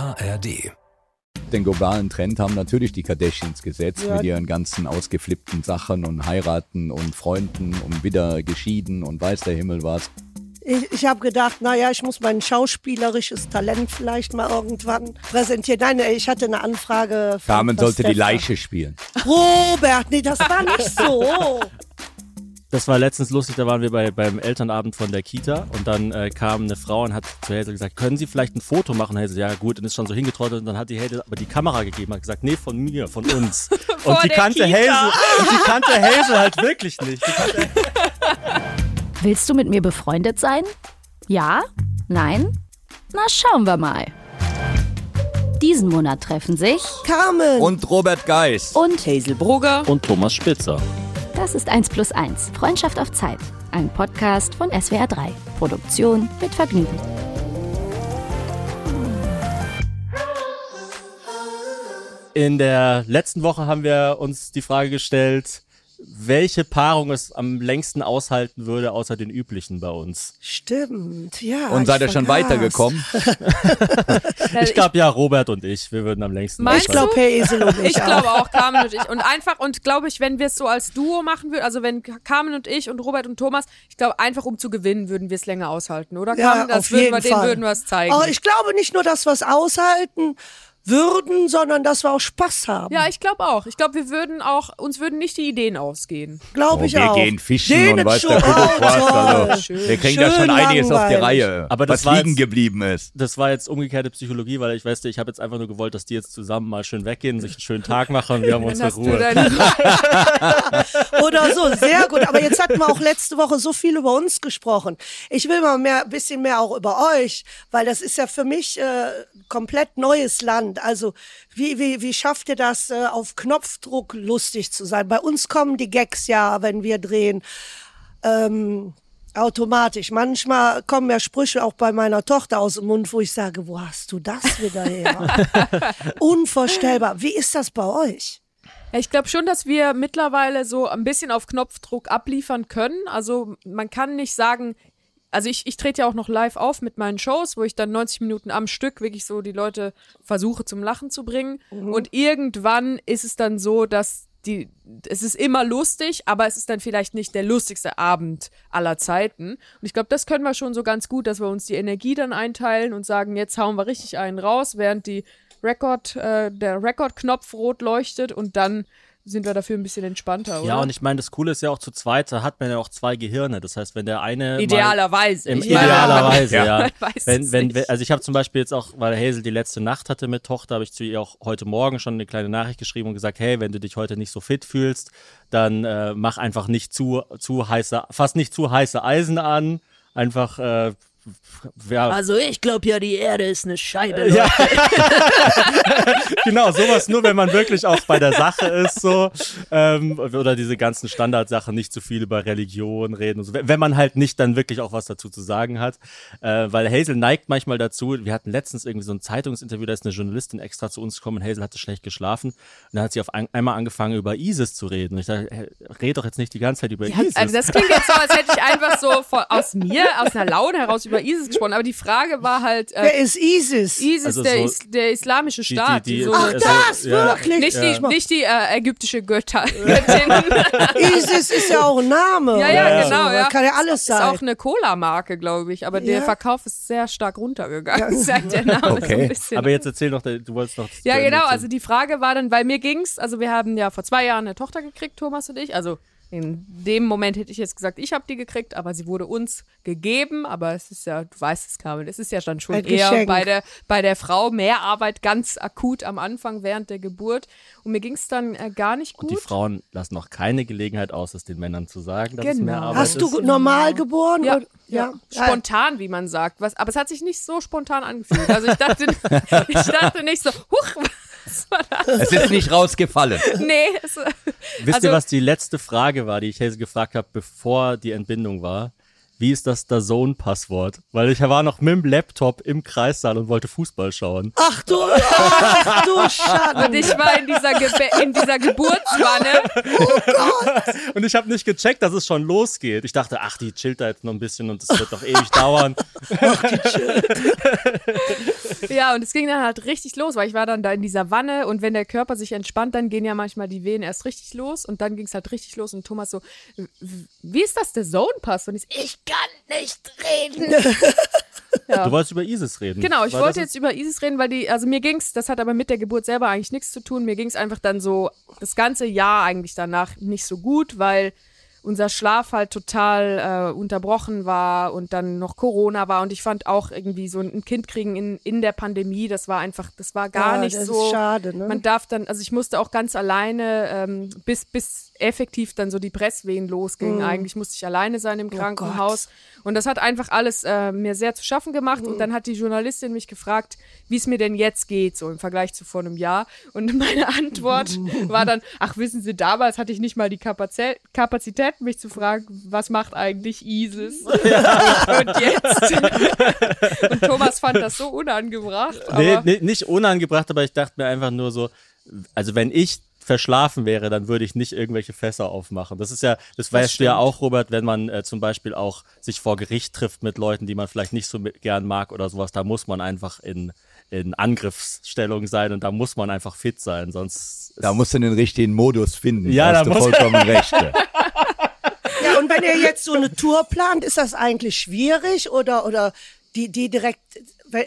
ARD. Den globalen Trend haben natürlich die Kardashians gesetzt Ja. mit ihren ganzen ausgeflippten Sachen und heiraten und Freunden und wieder geschieden und weiß der Himmel was. Ich, ich habe gedacht, naja, ich muss mein schauspielerisches Talent vielleicht mal irgendwann präsentieren. Nein, ich hatte eine Anfrage. Carmen sollte die Pastewka. Leiche spielen. Robert, nee, das war nicht so. Das war letztens lustig, da waren wir bei, beim Elternabend von der Kita und dann äh, kam eine Frau und hat zu Hazel gesagt, können Sie vielleicht ein Foto machen? Hazel, ja gut, und ist schon so hingetrottelt und dann hat die Hazel aber die Kamera gegeben, hat gesagt, nee, von mir, von uns. und die kannte Kita. Hazel, und die kannte Hazel halt wirklich nicht. Willst du mit mir befreundet sein? Ja? Nein? Na, schauen wir mal. Diesen Monat treffen sich Carmen. Und Robert Geis. und Hazel Brugger. und Thomas Spitzer. Das ist 1 plus 1, Freundschaft auf Zeit. Ein Podcast von SWR 3. Produktion mit Vergnügen. In der letzten Woche haben wir uns die Frage gestellt, welche Paarung es am längsten aushalten würde, außer den üblichen bei uns. Stimmt, ja. Und seid ihr schon weitergekommen? Ich glaube ja, Robert und ich, wir würden am längsten Meinst Ich aushalten. glaube, Herr Esel und ich, Ich glaube auch, Carmen und ich. Und einfach, und glaube ich, wenn wir es so als Duo machen würden, also wenn Carmen und ich und Robert und Thomas, ich glaube, einfach um zu gewinnen, würden wir es länger aushalten, oder Ja, Carmen? Das auf würden jeden wir, denen Fall. würden wir es zeigen. Aber ich glaube nicht nur, dass wir es aushalten würden, sondern dass wir auch Spaß haben. ja, ich glaube auch. Ich glaube, wir würden auch, uns würden nicht die Ideen ausgehen. glaube Oh, ich wir auch. gehen fischen Denen und weiß schon. der Kuckuck Oh, was. Also, wir kriegen da Schön schon einiges auf die. Reihe, Aber das was liegen jetzt- geblieben ist. Das war jetzt umgekehrte Psychologie, weil ich weiß, ich habe jetzt einfach nur gewollt, dass die jetzt zusammen mal schön weggehen, sich einen schönen Tag machen und wir haben unsere Ruhe. Oder so, sehr gut. Aber jetzt hatten wir auch letzte Woche so viel über uns gesprochen. Ich will mal mehr, ein bisschen mehr auch über euch, weil das ist ja für mich äh, komplett neues Land. Also wie, wie, wie schafft ihr das, äh, auf Knopfdruck lustig zu sein? Bei uns kommen die Gags ja, wenn wir drehen. Ähm, automatisch. Manchmal kommen ja Sprüche auch bei meiner Tochter aus dem Mund, wo ich sage, wo hast du das wieder her? Unvorstellbar. Wie ist das bei euch? Ich glaube schon, dass wir mittlerweile so ein bisschen auf Knopfdruck abliefern können. Also man kann nicht sagen, also ich, ich trete ja auch noch live auf mit meinen Shows, wo ich dann 90 Minuten am Stück wirklich so die Leute versuche zum Lachen zu bringen. Und irgendwann ist es dann so, dass die, es ist immer lustig, aber es ist dann vielleicht nicht der lustigste Abend aller Zeiten. Und ich glaube, das können wir schon so ganz gut, dass wir uns die Energie dann einteilen und sagen, jetzt hauen wir richtig einen raus, während die Record, äh, der Rekordknopf rot leuchtet und dann sind wir dafür ein bisschen entspannter, oder? Ja, und ich meine, das Coole ist ja auch zu zweit, da hat man ja auch zwei Gehirne. Das heißt, wenn der eine. Idealerweise. Im Ich meine, idealerweise, Ja. ja. Wenn, wenn, nicht. wenn, also ich habe zum Beispiel jetzt auch, weil Hazel die letzte Nacht hatte mit Tochter, habe ich zu ihr auch heute Morgen schon eine kleine Nachricht geschrieben und gesagt, hey, wenn du dich heute nicht so fit fühlst, dann äh, mach einfach nicht zu, zu heiße, fast nicht zu heiße Eisen an. Einfach, äh, ja, Also ich glaube ja, die Erde ist eine Scheibe. ja. genau, sowas nur, wenn man wirklich auch bei der Sache ist, so. Ähm, oder diese ganzen Standardsachen, nicht zu viel über Religion reden und so. Wenn man halt nicht dann wirklich auch was dazu zu sagen hat. Äh, weil Hazel neigt manchmal dazu, wir hatten letztens irgendwie so ein Zeitungsinterview, da ist eine Journalistin extra zu uns gekommen, Hazel hatte schlecht geschlafen. Und dann hat sie auf ein, einmal angefangen, über ISIS zu reden. Und ich dachte, hey, red doch jetzt nicht die ganze Zeit über ISIS. Also das klingt jetzt so, als hätte ich einfach so von, aus mir, aus einer Laune heraus über ISIS gesprochen. Aber die Frage war halt, Wer äh, ist ISIS? ISIS, Also der, so- Is der islamische Die- Staat. die- die- so, Ach, das, ja. wirklich? nicht, die, nicht die äh, ägyptische Götter. Göttin. ISIS ist ja auch ein Name. Ja, ja, genau, So. ja. Das kann ja alles ist sein. auch eine Cola-Marke, glaube ich. Aber der Ja. Verkauf ist sehr stark runtergegangen, seit der Name so Okay. ein bisschen. Aber jetzt erzähl noch, du wolltest noch. Ja, genau. erzählen. Also die Frage war dann, weil mir ging's, also wir haben ja vor zwei Jahren eine Tochter gekriegt, Thomas und ich. Also in dem Moment hätte ich jetzt gesagt, ich habe die gekriegt, aber sie wurde uns gegeben. Aber es ist ja, du weißt es, Carmen, es ist ja dann schon Ein eher Geschenk. bei der, bei der Frau mehr Arbeit ganz akut am Anfang während der Geburt. Und mir ging's dann äh, gar nicht gut. Und die Frauen lassen auch keine Gelegenheit aus, es den Männern zu sagen, dass es Genau. mehr Arbeit Hast ist. du normal geboren? Ja, oder? ja. ja. Spontan, wie man sagt. Was, aber es hat sich nicht so spontan angefühlt. Also ich dachte, ich dachte nicht so, huch? Es ist nicht rausgefallen. Nee, es, Wisst also- ihr, was die letzte Frage war, die ich Hazel gefragt habe, bevor die Entbindung war? Wie ist das der Zone-Passwort? Weil ich war noch mit dem Laptop im Kreissaal und wollte Fußball schauen. Ach du, ach du Und Schatten. ich war in dieser, Gebe in dieser Geburtswanne. Und ich habe nicht gecheckt, dass es schon losgeht. Ich dachte, ach, die chillt da jetzt noch ein bisschen und es wird doch ewig dauern. Ja, und es ging dann halt richtig los, weil ich war dann da in dieser Wanne und wenn der Körper sich entspannt, dann gehen ja manchmal die Venen erst richtig los und dann ging es halt richtig los und Thomas so, "W- wie ist das der Zone-Pass? Und ich, ich kann nicht reden. ja. Du wolltest über ISIS reden. Genau, ich wollte jetzt über ISIS reden, weil die, also mir ging's, das hat aber mit der Geburt selber eigentlich nichts zu tun. Mir ging's einfach dann so das ganze Jahr eigentlich danach nicht so gut, weil unser Schlaf halt total äh, unterbrochen war und dann noch Corona war und ich fand auch irgendwie so ein Kind kriegen in, in der Pandemie, das war einfach, das war gar Ja, nicht das ist so. schade, ne? Man darf dann, also ich musste auch ganz alleine, ähm, bis, bis effektiv dann so die Presswehen losgingen. Eigentlich musste ich alleine sein im Krankenhaus. Und das hat einfach alles äh, mir sehr zu schaffen gemacht. Und dann hat die Journalistin mich gefragt, wie es mir denn jetzt geht, so im Vergleich zu vor einem Jahr. Und meine Antwort war dann, ach, wissen Sie, damals hatte ich nicht mal die Kapazä Kapazität, mich zu fragen, was macht eigentlich ISIS? Und jetzt? Und Thomas fand das so unangebracht. Nee, nee, nicht unangebracht, aber ich dachte mir einfach nur so, also wenn ich verschlafen wäre, dann würde ich nicht irgendwelche Fässer aufmachen. Das ist ja, das, weißt du ja auch, Robert, wenn man äh, zum Beispiel auch sich vor Gericht trifft mit Leuten, die man vielleicht nicht so gern mag oder sowas, da muss man einfach in, in Angriffsstellung sein und da muss man einfach fit sein, sonst Da musst du den richtigen Modus finden. Ja, da hast da du vollkommen recht. ja. Ja, und wenn ihr jetzt so eine Tour plant, ist das eigentlich schwierig oder, oder die, die direkt,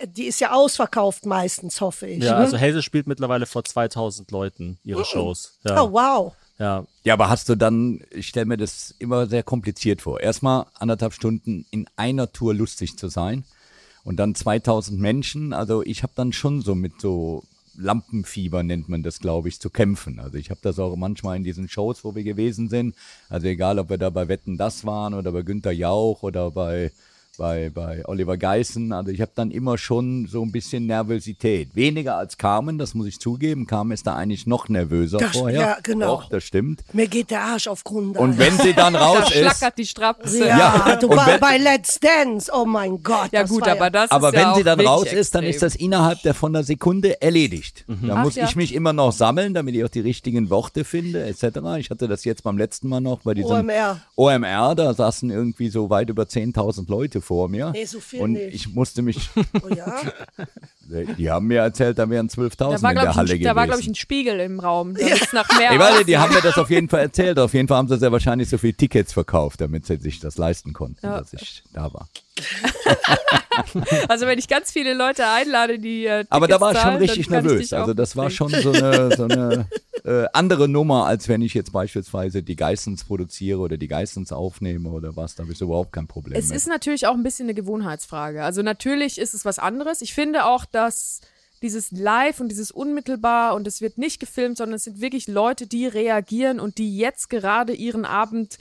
die ist ja ausverkauft meistens, hoffe ich. Ja, ne? also Hazel spielt mittlerweile vor 2000 Leuten ihre Shows. Ja, Oh, wow. ja. Ja, aber hast du dann, ich stelle mir das immer sehr kompliziert vor. Erstmal anderthalb Stunden in einer Tour lustig zu sein und dann 2000 Menschen. Also ich habe dann schon so mit so Lampenfieber nennt man das, glaube ich, zu kämpfen. Also ich habe das auch manchmal in diesen Shows, wo wir gewesen sind. Also egal, ob wir da bei Wetten das waren oder bei Günter Jauch oder bei bei, bei Oliver Geissen. Also ich habe dann immer schon so ein bisschen Nervosität. Weniger als Carmen, das muss ich zugeben. Carmen ist da eigentlich noch nervöser Das- vorher. ja, genau. Doch, das stimmt. Mir geht der Arsch auf Grund. Und wenn sie dann da raus ist, schlackert die Strapse. ja, Ja, du und bei, wenn- bei Let's Dance, oh mein Gott. Ja das gut, aber das aber ist wenn ja sie dann raus ist, dann ist extrem. das innerhalb der von der Sekunde erledigt. Da muss ja. ich mich immer noch sammeln, damit ich auch die richtigen Worte finde, etc. Ich hatte das jetzt beim letzten Mal noch bei diesem OMR. OMR, da saßen irgendwie so weit über 10.000 Leute vor mir. Nee, so viel Und nicht. ich musste mich, Oh ja? die haben mir erzählt, da wären 12.000 Da war, in der glaube Halle ich, ein- da war, glaub ich, gewesen. ein Spiegel im Raum. Da ist nach mehr Ey, warte, die haben mir das auf jeden Fall erzählt. Auf jeden Fall haben sie sehr wahrscheinlich so viele Tickets verkauft, damit sie sich das leisten konnten, Ja. dass ich da war. Also wenn ich ganz viele Leute einlade, die äh, Aber da war ich schon richtig nervös. Also das war schon so eine, so eine äh, andere Nummer, als wenn ich jetzt beispielsweise die Geissens produziere oder die Geissens aufnehme oder was. Da habe ich überhaupt kein Problem Es mit. ist natürlich auch ein bisschen eine Gewohnheitsfrage. Also natürlich ist es was anderes. Ich finde auch, dass dieses Live und dieses Unmittelbar und es wird nicht gefilmt, sondern es sind wirklich Leute, die reagieren und die jetzt gerade ihren Abend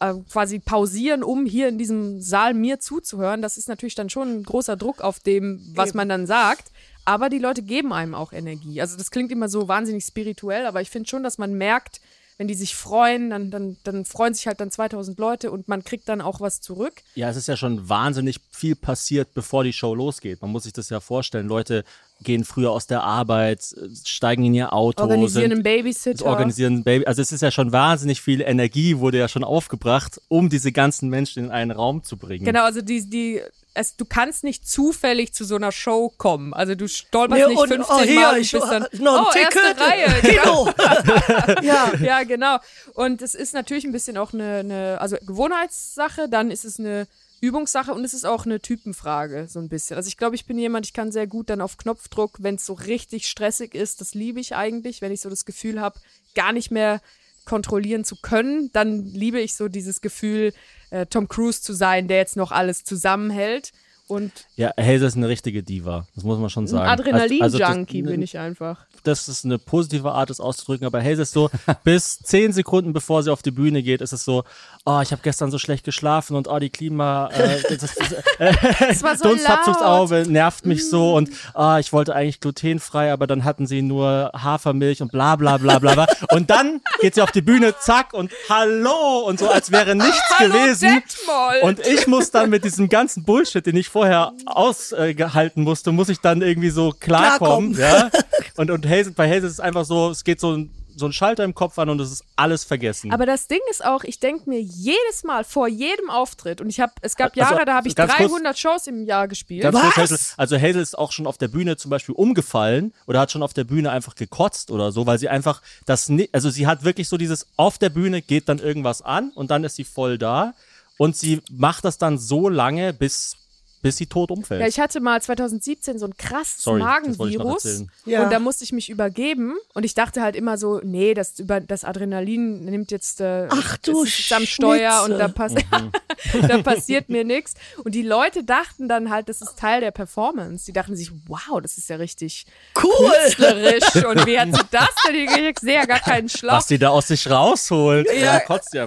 äh, quasi pausieren, um hier in diesem Saal mir zuzuhören. Das ist natürlich dann schon ein großer Druck auf dem, was man dann sagt. Aber die Leute geben einem auch Energie. Also das klingt immer so wahnsinnig spirituell, aber ich finde schon, dass man merkt, wenn die sich freuen, dann, dann, dann freuen sich halt dann 2000 Leute und man kriegt dann auch was zurück. Ja, es ist ja schon wahnsinnig viel passiert, bevor die Show losgeht. Man muss sich das ja vorstellen. Leute gehen früher aus der Arbeit, steigen in ihr Auto, Organisieren einen sind, Babysitter. organisieren ein Baby. Also es ist ja schon wahnsinnig viel Energie wurde ja schon aufgebracht, um diese ganzen Menschen in einen Raum zu bringen. Genau, also die, die, es, du kannst nicht zufällig zu so einer Show kommen. Also du stolperst Nee, nicht und- 15 oh, hier, Mal und ich- bist dann, noch oh, erste Ticket. Reihe. Genau. Kino. ja. ja, genau. Und es ist natürlich ein bisschen auch eine, eine also Gewohnheitssache, dann ist es eine Übungssache und es ist auch eine Typenfrage, so ein bisschen. Also ich glaube, ich bin jemand, ich kann sehr gut dann auf Knopfdruck, wenn es so richtig stressig ist, das liebe ich eigentlich, wenn ich so das Gefühl habe, gar nicht mehr kontrollieren zu können, dann liebe ich so dieses Gefühl, äh, Tom Cruise zu sein, der jetzt noch alles zusammenhält. Und Ja, Hazel ist eine richtige Diva. Das muss man schon sagen. Also das- Adrenalin-Junkie bin ich einfach. das ist eine positive Art, das auszudrücken, aber Hazel ist so, bis zehn Sekunden bevor sie auf die Bühne geht, ist es so, oh, ich habe gestern so schlecht geschlafen und oh, die Klima, äh, das, das, äh, so. Dunstabzugsauge nervt mich so und ah, ich wollte eigentlich glutenfrei, aber dann hatten sie nur Hafermilch und bla bla bla bla bla. Und dann geht sie auf die Bühne, zack und hallo und so, als wäre nichts Hallo, gewesen. Detmold. Und ich muss dann mit diesem ganzen Bullshit, den ich vorher ausgehalten musste, muss ich dann irgendwie so klarkommen. Klarkommen. Ja? Und, und Hazel, bei Hazel ist es einfach so, es geht so ein, so ein Schalter im Kopf an und es ist alles vergessen. Aber das Ding ist auch, ich denke mir jedes Mal vor jedem Auftritt und ich habe, es gab Also, Jahre, da habe ich ganz kurz- 300 Shows im Jahr gespielt. Was? Hazel, also Hazel ist auch schon auf der Bühne zum Beispiel umgefallen oder hat schon auf der Bühne einfach gekotzt oder so, weil sie einfach das, ni- also sie hat wirklich so dieses, auf der Bühne geht dann irgendwas an und dann ist sie voll da und sie macht das dann so lange, bis, bis sie tot umfällt. Ja, ich hatte mal 2017 so ein krasses Sorry, Magenvirus. Ja. und da musste ich mich übergeben und ich dachte halt immer so, nee, das über das Adrenalin nimmt jetzt äh, Ach du ist am Steuer und da, pass Mhm. da passiert mir nichts und die Leute dachten dann halt, das ist Teil der Performance. Die dachten sich, wow, das ist ja richtig Cool. künstlerisch und wie hat sie das denn? Ich sehe ja gar keinen Schlauch. Was die da aus sich rausholt. Ja, kotzt ja.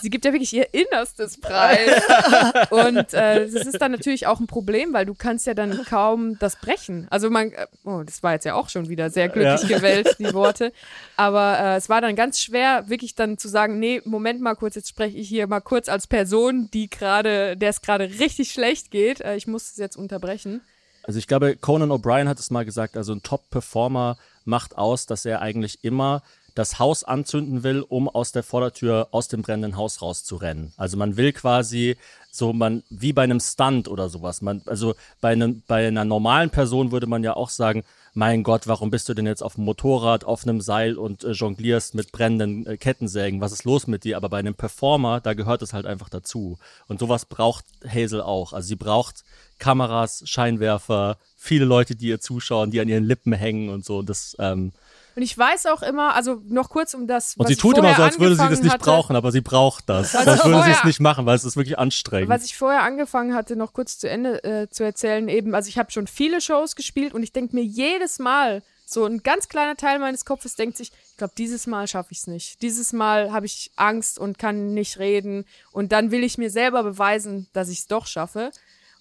sie gibt ja wirklich ihr Innerstes preis. Und äh, das ist dann natürlich auch ein Problem, weil du kannst ja dann kaum das brechen. Also man, äh, oh, das war jetzt ja auch schon wieder sehr glücklich gewählt, die Worte. Aber äh, es war dann ganz schwer, wirklich dann zu sagen, nee, Moment mal kurz, jetzt spreche ich hier mal kurz als Person, die gerade, der es gerade richtig schlecht geht. Äh, ich muss es jetzt unterbrechen. Also ich glaube, Conan O'Brien hat es mal gesagt, also ein Top-Performer macht aus, dass er eigentlich immer das Haus anzünden will, um aus der Vordertür aus dem brennenden Haus rauszurennen. Also man will quasi so man wie bei einem Stunt oder sowas. Man also bei einem bei einer normalen Person würde man ja auch sagen, mein Gott, warum bist du denn jetzt auf dem Motorrad, auf einem Seil und äh, jonglierst mit brennenden äh, Kettensägen? Was ist los mit dir? Aber bei einem Performer, da gehört es halt einfach dazu. Und sowas braucht Hazel auch. Also sie braucht Kameras, Scheinwerfer, viele Leute, die ihr zuschauen, die an ihren Lippen hängen und so. Das, ähm, Und ich weiß auch immer, also noch kurz um das, und was sie tut immer so, als würde sie das nicht hatte. brauchen, aber sie braucht das. Also Sonst würde sie es nicht machen, weil es ist wirklich anstrengend. Was ich vorher angefangen hatte, noch kurz zu Ende äh, zu erzählen, eben, also ich habe schon viele Shows gespielt und ich denke mir jedes Mal, so ein ganz kleiner Teil meines Kopfes denkt sich, ich glaube, dieses Mal schaffe ich es nicht. Dieses Mal habe ich Angst und kann nicht reden und dann will ich mir selber beweisen, dass ich es doch schaffe.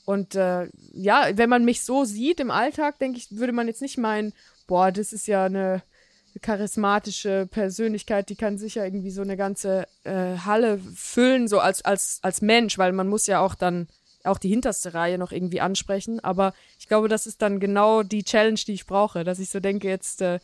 Und äh, ja, wenn man mich so sieht im Alltag, denke ich, würde man jetzt nicht meinen, boah, das ist ja eine charismatische Persönlichkeit, die kann sicher irgendwie so eine ganze äh, Halle füllen, so als, als, als Mensch, weil man muss ja auch dann auch die hinterste Reihe noch irgendwie ansprechen. Aber ich glaube, das ist dann genau die Challenge, die ich brauche, dass ich so denke, jetzt äh,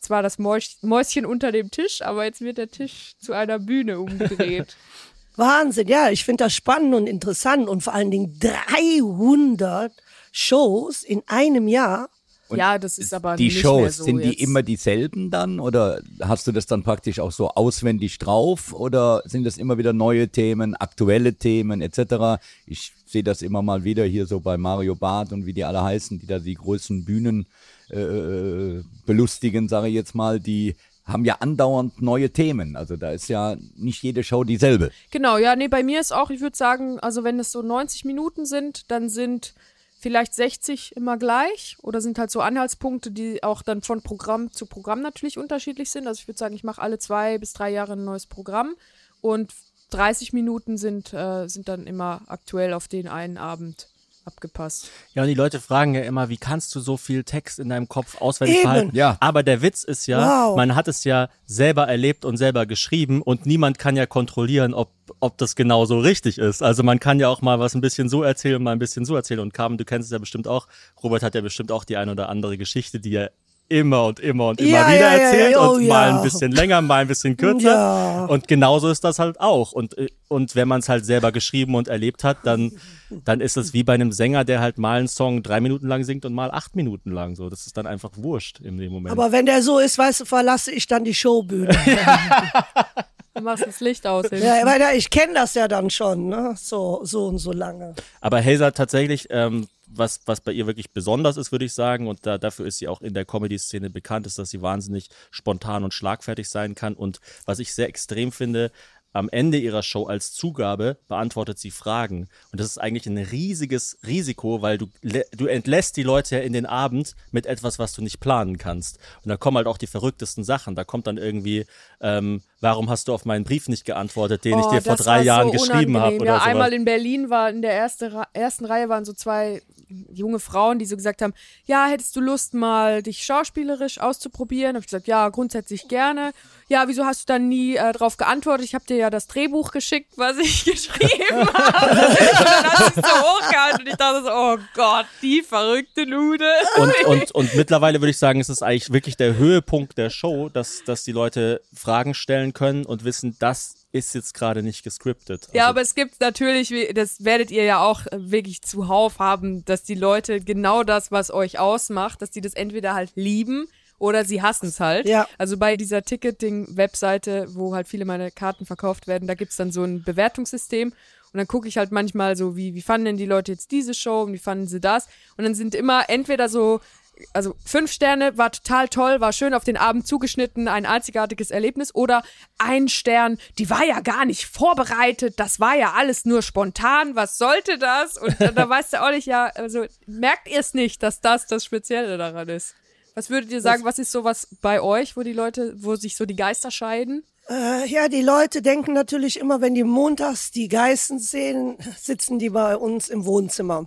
zwar das Mäus Mäuschen unter dem Tisch, aber jetzt wird der Tisch zu einer Bühne umgedreht. Wahnsinn, ja, ich finde das spannend und interessant und vor allen Dingen 300 Shows in einem Jahr. Ja, das ist aber die nicht Shows, so sind die jetzt. immer dieselben dann oder hast du das dann praktisch auch so auswendig drauf oder sind das immer wieder neue Themen, aktuelle Themen etc.? Ich sehe das immer mal wieder hier so bei Mario Barth und wie die alle heißen, die da die großen Bühnen äh, belustigen, sage ich jetzt mal, die haben ja andauernd neue Themen. Also da ist ja nicht jede Show dieselbe. Genau, ja, nee, bei mir ist auch, ich würde sagen, also wenn es so 90 Minuten sind, dann sind vielleicht 60 immer gleich oder sind halt so Anhaltspunkte, die auch dann von Programm zu Programm natürlich unterschiedlich sind. Also ich würde sagen, ich mache alle zwei bis drei Jahre ein neues Programm und 30 Minuten sind, äh, sind dann immer aktuell auf den einen Abend abgepasst. Ja, und die Leute fragen ja immer, wie kannst du so viel Text in deinem Kopf auswendig Eben. behalten? Ja. Aber der Witz ist ja, Wow. man hat es ja selber erlebt und selber geschrieben und niemand kann ja kontrollieren, ob, ob das genau so richtig ist. Also man kann ja auch mal was ein bisschen so erzählen und mal ein bisschen so erzählen. Und Carmen, du kennst es ja bestimmt auch. Robert hat ja bestimmt auch die eine oder andere Geschichte, die er immer und immer und immer Ja, wieder ja, erzählt ja, oh und mal ja. ein bisschen länger, mal ein bisschen kürzer. Ja. Und genauso ist das halt auch. Und, äh, und wenn man es halt selber geschrieben und erlebt hat, dann, dann ist es wie bei einem Sänger, der halt mal einen Song drei Minuten lang singt und mal acht Minuten lang. So, das ist dann einfach wurscht in dem Moment. Aber wenn der so ist, weißt du, verlasse ich dann die Showbühne. Du machst das Licht aus. ja, weil ich kenne das ja dann schon, ne? So, so und so lange. Aber Hazel tatsächlich, ähm, was, was bei ihr wirklich besonders ist, würde ich sagen, und da, dafür ist sie auch in der Comedy-Szene bekannt, ist, dass sie wahnsinnig spontan und schlagfertig sein kann. Und was ich sehr extrem finde, am Ende ihrer Show als Zugabe beantwortet sie Fragen. Und das ist eigentlich ein riesiges Risiko, weil du, du entlässt die Leute ja in den Abend mit etwas, was du nicht planen kannst. Und da kommen halt auch die verrücktesten Sachen. Da kommt dann irgendwie, ähm, warum hast du auf meinen Brief nicht geantwortet, den ich Oh, dir vor drei Jahren so geschrieben habe Ja, einmal in Berlin war in der erste, ersten Reihe waren so zwei junge Frauen, die so gesagt haben, ja, hättest du Lust mal dich schauspielerisch auszuprobieren? Habe ich gesagt, ja, grundsätzlich gerne. Ja, wieso hast du dann nie äh, drauf geantwortet? Ich habe dir ja das Drehbuch geschickt, was ich geschrieben habe. und dann hat sie es so hochgehalten und ich dachte so, oh Gott, die verrückte Lude. und, und, und mittlerweile würde ich sagen, es ist eigentlich wirklich der Höhepunkt der Show, dass, dass die Leute Fragen stellen können und wissen, das ist jetzt gerade nicht gescriptet. Ja, Also- aber es gibt natürlich, wie- das werdet ihr ja auch äh, wirklich zuhauf haben, dass die Leute genau das, was euch ausmacht, dass die das entweder halt lieben oder sie hassen es halt. Ja. Also bei dieser Ticketing-Webseite, wo halt viele meiner Karten verkauft werden, da gibt's dann so ein Bewertungssystem. Und dann gucke ich halt manchmal so, wie, wie fanden denn die Leute jetzt diese Show und wie fanden sie das? Und dann sind immer entweder so, also fünf Sterne war total toll, war schön auf den Abend zugeschnitten, ein einzigartiges Erlebnis. Oder ein Stern, die war ja gar nicht vorbereitet, das war ja alles nur spontan, was sollte das? Und dann, da weißt du auch nicht, ja, also merkt ihr es nicht, dass das das Spezielle daran ist? Was würdet ihr sagen, was ist sowas bei euch, wo die Leute, wo sich so die Geister scheiden? Äh, ja, die Leute denken natürlich immer, wenn die montags die Geißen sehen, sitzen die bei uns im Wohnzimmer.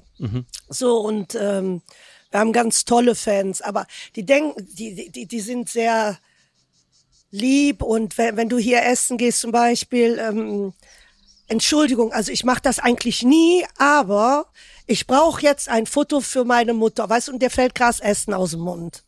So und ähm, wir haben ganz tolle Fans, aber die denken, die, die, die sind sehr lieb und wenn, wenn du hier essen gehst zum Beispiel, ähm, Entschuldigung, also ich mache das eigentlich nie, aber ich brauche jetzt ein Foto für meine Mutter, weißt du, und der fällt Gras Essen aus dem Mund.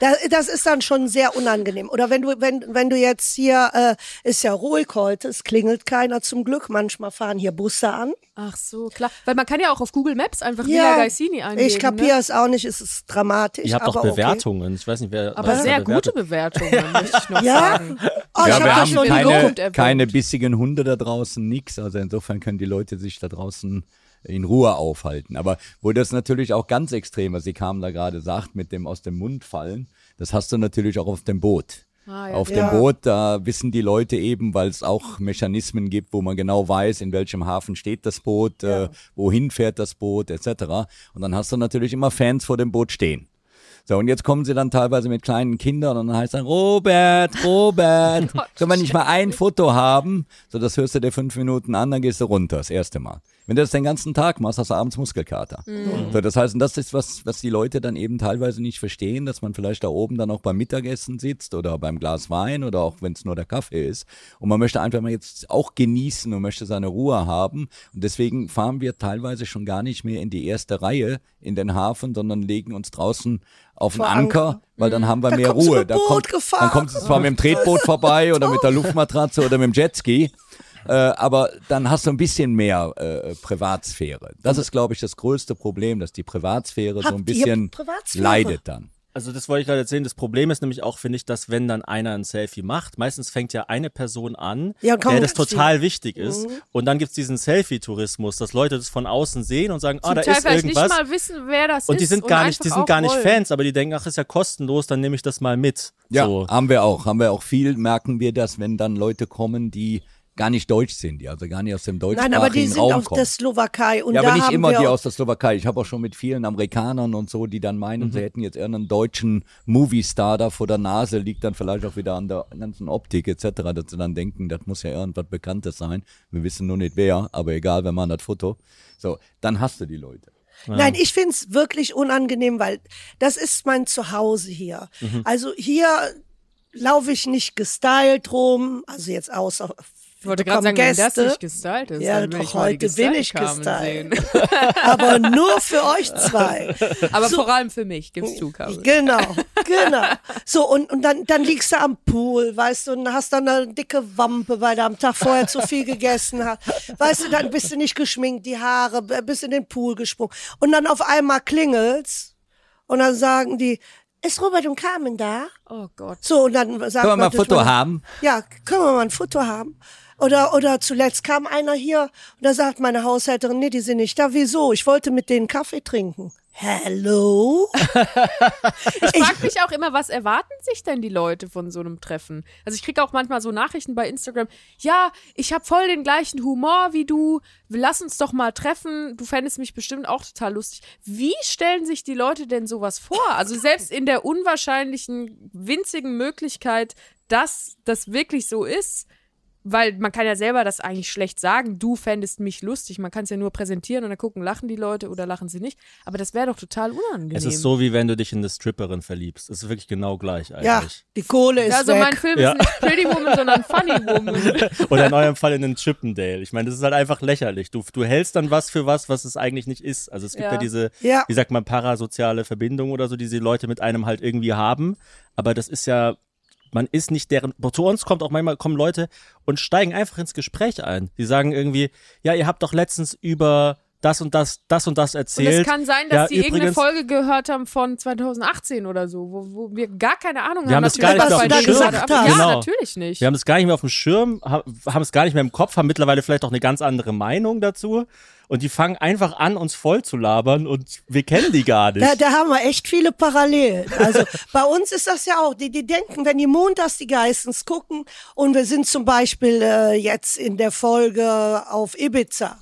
Da, das ist dann schon sehr unangenehm. Oder wenn du, wenn, wenn du jetzt hier, äh, ist ja ruhig heute, es klingelt keiner zum Glück, manchmal fahren hier Busse an. Ach so, klar. Weil man kann ja auch auf Google Maps einfach Villa Gaisini eingeben. ich kapiere ne? es auch nicht, es ist dramatisch. Ihr habt aber auch okay. Bewertungen. Ich weiß nicht, wer. Aber sehr gute. Bewertungen, möchte ich noch Ja? sagen. Oh, ich ja, hab wir das haben schon keine, keine bissigen Hunde da draußen, nix. Also insofern können die Leute sich da draußen in Ruhe aufhalten. Aber wo das natürlich auch ganz extrem, was Sie kamen da gerade sagt, mit dem aus dem Mund fallen, das hast du natürlich auch auf dem Boot. Ah, ja. Auf Ja. dem Boot, da wissen die Leute eben, weil es auch Mechanismen gibt, wo man genau weiß, in welchem Hafen steht das Boot, äh, wohin fährt das Boot, etc. Und dann hast du natürlich immer Fans vor dem Boot stehen. So, und jetzt kommen sie dann teilweise mit kleinen Kindern und dann heißt dann, Robert, Robert, können wir nicht mal ein Foto haben? So, das hörst du dir fünf Minuten an, dann gehst du runter, das erste Mal. Wenn du das den ganzen Tag machst, hast du abends Muskelkater. So, das heißt, und das ist was, was die Leute dann eben teilweise nicht verstehen, dass man vielleicht da oben dann auch beim Mittagessen sitzt oder beim Glas Wein oder auch wenn es nur der Kaffee ist. Und man möchte einfach mal jetzt auch genießen und möchte seine Ruhe haben. Und deswegen fahren wir teilweise schon gar nicht mehr in die erste Reihe in den Hafen, sondern legen uns draußen auf einen Anker, Anker. weil dann haben wir Da mehr Ruhe. da Boot kommt, gefahren. dann kommt es zwar mit dem Tretboot vorbei oder mit der Luftmatratze oder mit dem Jetski, äh, aber dann hast du ein bisschen mehr äh, Privatsphäre. Das ist, glaube ich, das größte Problem, dass die Privatsphäre so Habt ein ihr bisschen leidet dann. Also das wollte ich gerade erzählen. Das Problem ist nämlich auch, finde ich, dass wenn dann einer ein Selfie macht, meistens fängt ja eine Person an, Ja, komm, der das total wichtig ist. Und dann gibt's diesen Selfie-Tourismus, dass Leute das von außen sehen und sagen, ah, Zum da Teil ist irgendwas. nicht mal wissen, wer das und die sind gar nicht, die sind gar nicht wollen. Fans, aber die denken, ach, ist ja kostenlos, dann nehme ich das mal mit. Ja, So. haben wir auch. Haben wir auch viel, merken wir das, wenn dann Leute kommen, die gar nicht deutsch sind, die also gar nicht aus dem deutschsprachigen Nein, aber die sind Raum aus kommen. der Slowakei und ja, aber nicht immer die aus der Slowakei. Ich habe auch schon mit vielen Amerikanern und so, die dann meinen, Mhm. sie hätten jetzt irgendeinen deutschen Movie-Star da vor der Nase, liegt dann vielleicht auch wieder an der ganzen Optik etc., dass sie dann denken, das muss ja irgendwas Bekanntes sein. Wir wissen nur nicht wer, aber egal, wir machen das Foto. So, dann hast du die Leute. Nein, ich find's wirklich unangenehm, weil das ist mein Zuhause hier. Mhm. Also hier laufe ich nicht gestylt rum, also jetzt außer Ich wollte gerade sagen, wenn das Gäste. nicht gestylt ist, Ja, dann will doch, ich mal die heute bin ich gestylt. sehen. aber nur für euch zwei. Aber vor allem für mich, gibst du, Kabel. Genau, genau. So, und, und dann, dann liegst du am Pool, weißt du, und hast dann eine dicke Wampe, weil du am Tag vorher zu viel gegessen hast. Weißt du, dann bist du nicht geschminkt, die Haare, bist in den Pool gesprungen. Und dann auf einmal klingelt's und dann sagen die, ist Robert und Carmen da? Oh Gott. So, und dann sagt Können wir mal ein Foto haben? Ja, können wir mal ein Foto haben? Oder, oder zuletzt kam einer hier und da sagt meine Haushälterin, nee, die sind nicht da. Wieso? Ich wollte mit denen Kaffee trinken. Hello? Ich frage mich auch immer, was erwarten sich denn die Leute von so einem Treffen? Also ich kriege auch manchmal so Nachrichten bei Instagram, ja, ich habe voll den gleichen Humor wie du, lass uns doch mal treffen, du fändest mich bestimmt auch total lustig. Wie stellen sich die Leute denn sowas vor? Also selbst in der unwahrscheinlichen, winzigen Möglichkeit, dass das wirklich so ist, weil man kann ja selber das eigentlich schlecht sagen, du fändest mich lustig. Man kann es ja nur präsentieren und dann gucken, lachen die Leute oder lachen sie nicht. Aber das wäre doch total unangenehm. Es ist so, wie wenn du dich in eine Stripperin verliebst. Es ist wirklich genau gleich Ja, eigentlich. die Kohle ist also weg. mein Film Ja. ist nicht Pretty Woman, sondern Funny Woman. Oder in eurem Fall in einen Chippendale. Ich meine, das ist halt einfach lächerlich. Du, du hältst dann was für was, was es eigentlich nicht ist. Also es gibt ja, Ja. diese, Ja. wie sagt man, parasoziale Verbindung oder so, die die Leute mit einem halt irgendwie haben. Aber das ist ja, man ist nicht deren, zu uns kommt auch manchmal, kommen Leute und steigen einfach ins Gespräch ein. Die sagen irgendwie, ja, ihr habt doch letztens über das und das, das und das Und erzählt. es kann sein, dass ja, die irgendeine Folge gehört haben von 2018 oder so, wo, wo wir gar keine Ahnung Wir haben haben. das gar nicht mehr auf dem was Schirm. Ja, Genau. natürlich nicht. Wir haben es gar nicht mehr auf dem Schirm, ha- haben es gar nicht mehr im Kopf, haben mittlerweile vielleicht auch eine ganz andere Meinung dazu. Und die fangen einfach an, uns voll zu labern und wir kennen die gar nicht. Da, da haben wir echt viele Parallelen. Also bei uns ist das ja auch, die, die denken, wenn die montags die Geistens gucken und wir sind zum Beispiel äh, jetzt in der Folge auf Ibiza,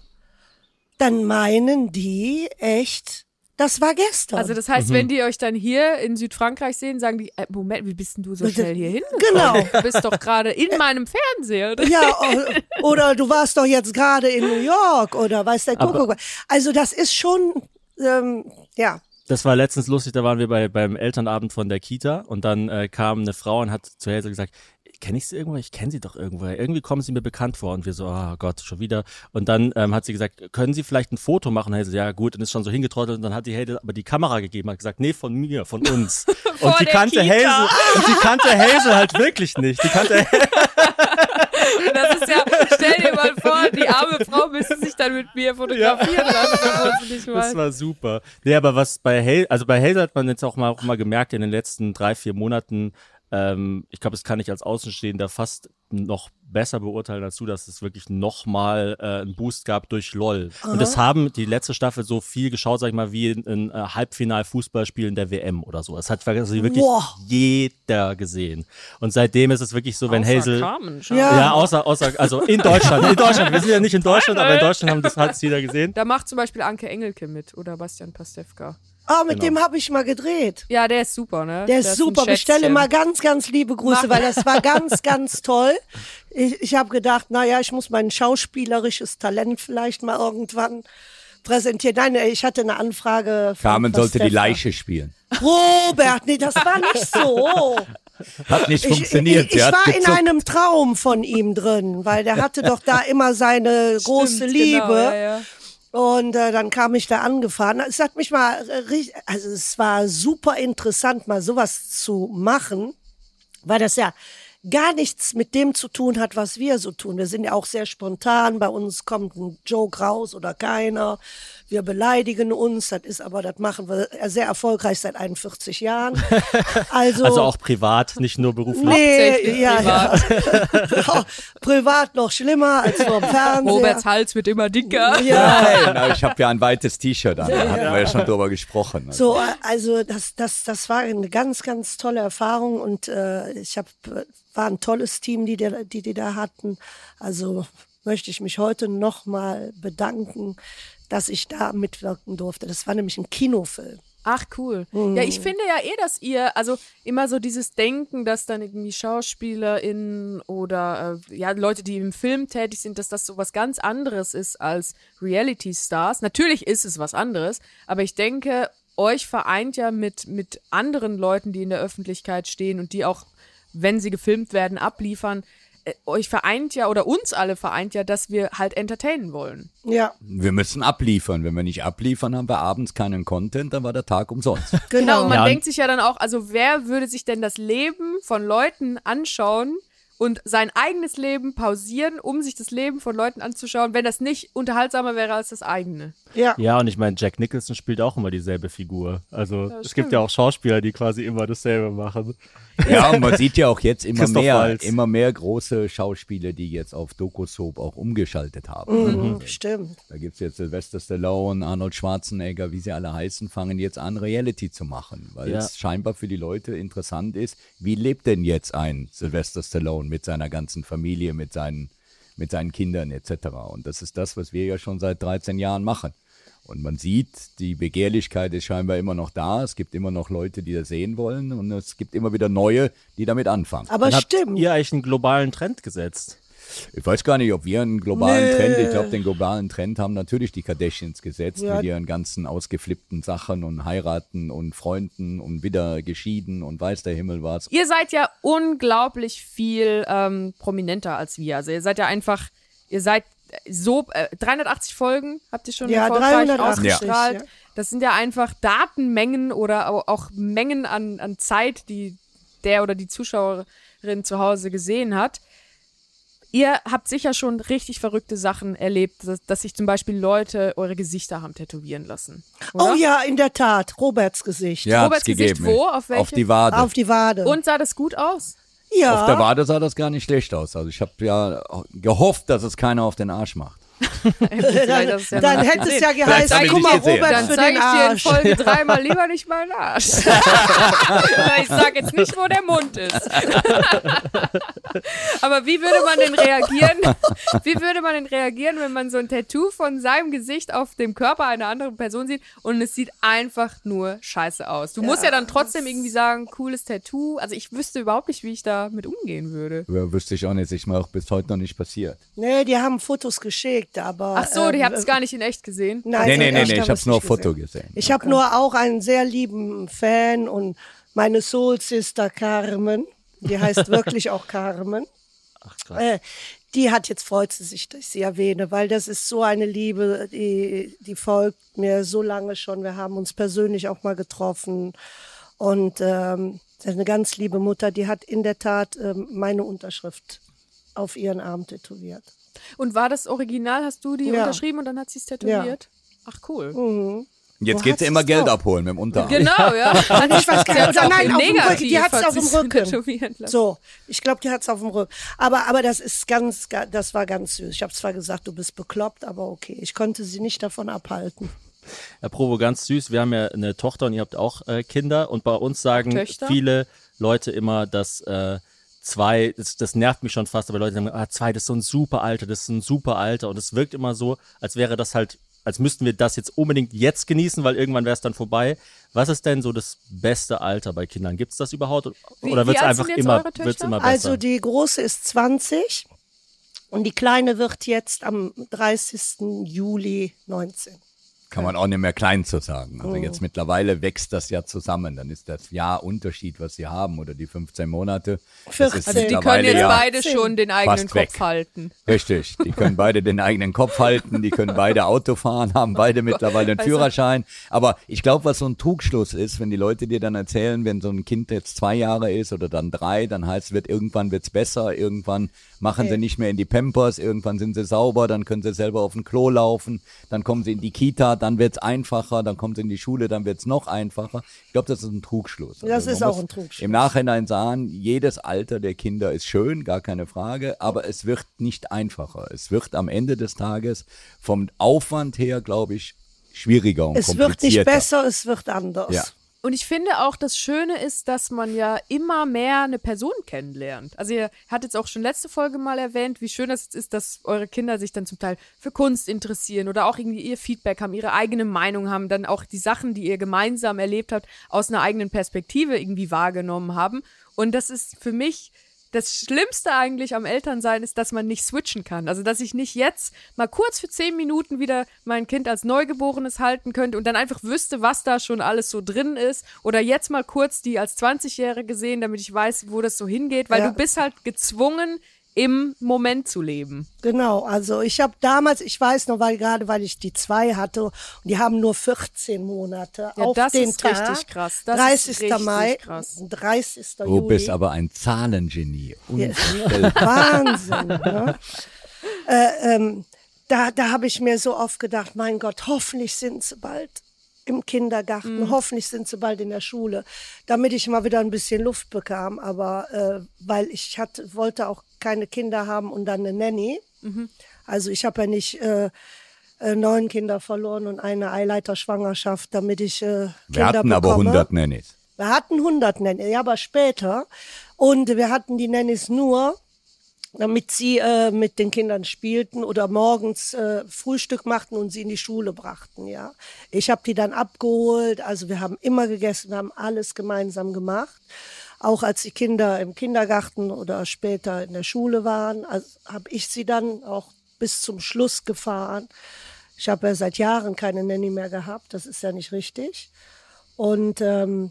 dann meinen die echt, das war gestern. Also das heißt, Mhm. wenn die euch dann hier in Südfrankreich sehen, sagen die, äh, Moment, wie bist denn du so schnell hier hin? Genau. Du bist doch gerade in meinem Fernseher. Ja, o- oder du warst doch jetzt gerade in New York oder weiß der Kuckuck. Also das ist schon, ähm, ja. Das war letztens lustig, da waren wir bei, beim Elternabend von der Kita und dann äh, kam eine Frau und hat zu Hazel gesagt, kenne ich sie irgendwo? Ich kenne sie doch irgendwo. Irgendwie kommen sie mir bekannt vor. Und wir so, oh Gott, schon wieder. Und dann ähm, hat sie gesagt, können Sie vielleicht ein Foto machen? Hazel, ja gut, und ist schon so hingetrottelt. Und dann hat die Hazel aber die Kamera gegeben, hat gesagt, nee, von mir, von uns. und die kannte Kita. Hazel, und die kannte Hazel halt wirklich nicht. Die kannte Das ist ja, stell dir mal vor, die arme Frau müsste sich dann mit mir fotografieren lassen, sie nicht Das war super. Nee, aber was bei Hazel, also bei Hazel hat man jetzt auch mal, auch mal gemerkt in den letzten drei, vier Monaten, ähm, ich glaube, das kann ich als Außenstehender fast noch besser beurteilen als du, dass es wirklich nochmal äh, einen Boost gab durch LOL. Und das haben die letzte Staffel so viel geschaut, sag ich mal, wie in, in äh, Halbfinal-Fußballspielen der WM oder so. Es hat quasi wirklich Boah. jeder gesehen. Und seitdem ist es wirklich so, wenn Außer Hazel. Carmen, schau. Ja. Ja, außer, außer, also in Deutschland. In Deutschland. Wir sind ja nicht in Deutschland, aber in Deutschland haben das hat jeder gesehen. Da macht zum Beispiel Anke Engelke mit oder Bastian Pastewka. Ah, mit Genau. dem habe ich mal gedreht. Ja, der ist super, ne? Der ist super. Bestelle mal ganz, ganz liebe Grüße, Mach. weil das war ganz, ganz toll. Ich, ich habe gedacht, na ja, ich muss mein schauspielerisches Talent vielleicht mal irgendwann präsentieren. Nein, ich hatte eine Anfrage. von Carmen sollte die. Leiche spielen. Robert, nee, das war nicht so. Hat nicht Ich, funktioniert. ich, ich hat war in gezuckt. einem Traum von ihm drin, weil der hatte doch da immer seine große Stimmt, Liebe. Genau, ja, ja. Und äh, dann kam ich da angefahren. Es hat mich mal, äh, richtig- also es war super interessant, mal sowas zu machen, weil das ja gar nichts mit dem zu tun hat, was wir so tun. Wir sind ja auch sehr spontan. Bei uns kommt ein Joke raus oder keiner. Wir beleidigen uns. Das ist aber, das machen wir sehr erfolgreich seit 41 Jahren. Also, Also auch privat, nicht nur beruflich. nee, ja, ja. privat noch schlimmer als vor dem Fernseher. Roberts Hals wird immer dicker. ja. Nein, aber ich habe ja ein weites T-Shirt an. Da hatten wir ja schon drüber gesprochen. So, äh, also das, das, das war eine ganz, ganz tolle Erfahrung und äh, ich habe, war ein tolles Team, die, die, die die da hatten. Also möchte ich mich heute nochmal bedanken, dass ich da mitwirken durfte. Das war nämlich ein Kinofilm. Ach, cool. Ja, ich finde ja eh, dass ihr, also immer so dieses Denken, dass dann irgendwie SchauspielerInnen oder äh, ja, Leute, die im Film tätig sind, dass das so was ganz anderes ist als Reality-Stars. Natürlich ist es was anderes, aber ich denke, euch vereint ja mit, mit anderen Leuten, die in der Öffentlichkeit stehen und die auch, wenn sie gefilmt werden, abliefern. Äh, euch vereint ja oder uns alle vereint ja, dass wir halt entertainen wollen. Ja, Wir müssen abliefern. Wenn wir nicht abliefern, haben wir abends keinen Content, dann war der Tag umsonst. Genau, genau. und man Ja, denkt sich ja dann auch, also wer würde sich denn das Leben von Leuten anschauen und sein eigenes Leben pausieren, um sich das Leben von Leuten anzuschauen, wenn das nicht unterhaltsamer wäre als das eigene. Ja. Ja, und ich meine, Jack Nicholson spielt auch immer dieselbe Figur. Also Das es gibt stimmt. ja auch Schauspieler, die quasi immer dasselbe machen. Ja, und man sieht ja auch jetzt immer mehr, Waltz. immer mehr große Schauspieler, die jetzt auf Doku-Soap auch umgeschaltet haben. Mhm, Stimmt. Da gibt's jetzt Sylvester Stallone, Arnold Schwarzenegger, wie sie alle heißen, fangen jetzt an, Reality zu machen, weil Ja. es scheinbar für die Leute interessant ist, wie lebt denn jetzt ein Sylvester Stallone mit seiner ganzen Familie, mit seinen, mit seinen Kindern etc. Und das ist das, was wir ja schon seit 13 Jahren machen. Und man sieht, die Begehrlichkeit ist scheinbar immer noch da. Es gibt immer noch Leute, die das sehen wollen. Und es gibt immer wieder neue, die damit anfangen. Aber Dann habt stimmt. ihr eigentlich einen globalen Trend gesetzt. Ich weiß gar nicht, ob wir einen globalen Nee. Trend, ich glaube, den globalen Trend haben natürlich die Kardashians gesetzt Ja. mit ihren ganzen ausgeflippten Sachen und heiraten und Freunden und wieder geschieden und weiß der Himmel was. Ihr seid ja unglaublich viel ähm, prominenter als wir. Also ihr seid ja einfach, ihr seid so, äh, 380 Folgen habt ihr schon Ja, erfolgreich 380, ausgestrahlt. ja. Das sind ja einfach Datenmengen oder au- auch Mengen an, an Zeit, die der oder die Zuschauerin zu Hause gesehen hat. Ihr habt sicher schon richtig verrückte Sachen erlebt, dass, dass sich zum Beispiel Leute eure Gesichter haben tätowieren lassen. Oder? Oh ja, in der Tat. Roberts Gesicht. Ja, Roberts hat's gegeben. Gesicht wo? Auf welche? Auf die Wade. Auf die Wade. Und sah das gut aus? Ja. Auf der Wade sah das gar nicht schlecht aus. Also ich habe ja gehofft, dass es keiner auf den Arsch macht. Dann ja dann hätte es ja geheißen, ich guck mal. Robert Dann für zeige den ich dir in Arsch. Folge dreimal lieber nicht meinen Arsch. ich sag jetzt nicht, wo der Mund ist. Aber wie würde man denn reagieren? Wie würde man denn reagieren, wenn man so ein Tattoo von seinem Gesicht auf dem Körper einer anderen Person sieht und es sieht einfach nur scheiße aus? Du musst ja dann trotzdem irgendwie sagen, cooles Tattoo. Also ich wüsste überhaupt nicht, wie ich damit umgehen würde. Ja, wüsste ich auch nicht, ist mir auch bis heute noch nicht passiert. Nee, die haben Fotos geschickt, aber. Ach so, die ähm, habt es gar nicht in echt gesehen. Nein, nee, nee, in nee, nee, ich habe es nur auf Foto gesehen. gesehen. Ich habe nur auch einen sehr lieben Fan und meine Soul Sister Carmen, die heißt wirklich auch Carmen. Ach krass. Äh, die hat jetzt freut sie sich, dass ich sie erwähne, weil das ist so eine Liebe, die, die folgt mir so lange schon. Wir haben uns persönlich auch mal getroffen und ähm, sie ist eine ganz liebe Mutter, die hat in der Tat ähm, meine Unterschrift auf ihren Arm tätowiert. Und war das Original? Hast du die Ja. unterschrieben und dann hat sie es tätowiert? Ach cool. Mhm. Jetzt Wo geht sie immer Geld drauf? abholen mit dem Unterarm. Genau, ja. Ich weiß gar nicht, auch nein, auf dem Rücken, die hat es auf dem Rücken. So, ich glaube, die hat es auf dem Rücken. Aber, aber das ist ganz, ga- das war ganz süß. Ich habe zwar gesagt, du bist bekloppt, aber okay. Ich konnte sie nicht davon abhalten. Herr Provo, ganz süß. Wir haben ja eine Tochter und ihr habt auch äh, Kinder. Und bei uns sagen Töchter? viele Leute immer, dass äh, zwei, das, das nervt mich schon fast, aber Leute sagen, ah, zwei, das ist so ein super Alter, das ist ein super Alter. Und es wirkt immer so, als wäre das halt, als müssten wir das jetzt unbedingt jetzt genießen, weil irgendwann wäre es dann vorbei. Was ist denn so das beste Alter bei Kindern? Gibt es das überhaupt? Oder wird es einfach immer, wird's immer besser? Also die große ist 20 und die kleine wird jetzt am 30. Juli 19. Kann man auch nicht mehr klein zu sagen. Also Oh. jetzt mittlerweile wächst das ja zusammen. Dann ist das Jahr Unterschied, was sie haben oder die 15 Monate. Das 14. ist Also die können jetzt ja beide schon den eigenen fast weg. Kopf halten. Richtig. Die können beide den eigenen Kopf halten, die können beide Auto fahren, haben beide mittlerweile einen Also- Führerschein. Aber ich glaube, was so ein Trugschluss ist, wenn die Leute dir dann erzählen, wenn so ein Kind jetzt zwei Jahre ist oder dann drei, dann heißt es, wird irgendwann wird's besser, irgendwann machen sie nicht mehr in die Pampers, irgendwann sind sie sauber, dann können sie selber auf den Klo laufen, dann kommen sie in die Kita, dann wird's einfacher, dann kommen sie in die Schule, dann wird's noch einfacher. Ich glaube, das ist ein Trugschluss. Das man ist auch ein Trugschluss. Im Nachhinein sagen, jedes Alter der Kinder ist schön, gar keine Frage, aber es wird nicht einfacher. Es wird am Ende des Tages vom Aufwand her, glaube ich, schwieriger und Es wird komplizierter. nicht besser, es wird anders. Ja. Und ich finde auch, das Schöne ist, dass man ja immer mehr eine Person kennenlernt. Also ihr hattet jetzt auch schon letzte Folge mal erwähnt, wie schön das ist, dass eure Kinder sich dann zum Teil für Kunst interessieren oder auch irgendwie ihr Feedback haben, ihre eigene Meinung haben, dann auch die Sachen, die ihr gemeinsam erlebt habt, aus einer eigenen Perspektive irgendwie wahrgenommen haben. Und das ist für mich das Schlimmste eigentlich am Elternsein ist, dass man nicht switchen kann. Also, dass ich nicht jetzt mal kurz für zehn Minuten wieder mein Kind als Neugeborenes halten könnte und dann einfach wüsste, was da schon alles so drin ist. Oder jetzt mal kurz die als 20-Jährige sehen, damit ich weiß, wo das so hingeht. Weil Ja. du bist halt gezwungen, im Moment zu leben. Genau, also ich habe damals, ich weiß noch, weil gerade weil ich die zwei hatte und die haben nur 14 Monate Ja, auf das den ist Tag. richtig krass. Das 30. ist richtig Mai, krass. 30. Du Juli. bist aber ein Zahlengenie. Wahnsinn. ne? äh, ähm, da da habe ich mir so oft gedacht, mein Gott, hoffentlich sind sie bald im Kindergarten, hoffentlich sind sie bald in der Schule, damit ich mal wieder ein bisschen Luft bekam. Aber äh, weil ich hatte, wollte auch keine Kinder haben und dann eine Nanny. Also ich habe ja nicht äh, äh, neun Kinder verloren und eine Eileiterschwangerschaft, damit ich äh, Kinder Wir hatten bekomme. aber 100 Nannies. Wir hatten 100 Nannies, ja, aber später. Und wir hatten die Nannies nur, damit sie äh, mit den Kindern spielten oder morgens äh, Frühstück machten und sie in die Schule brachten, ja. Ich habe die dann abgeholt, also wir haben immer gegessen, wir haben alles gemeinsam gemacht. Auch als die Kinder im Kindergarten oder später in der Schule waren, also habe ich sie dann auch bis zum Schluss gefahren. Ich habe ja seit Jahren keine Nanny mehr gehabt, das ist ja nicht richtig. Und ähm,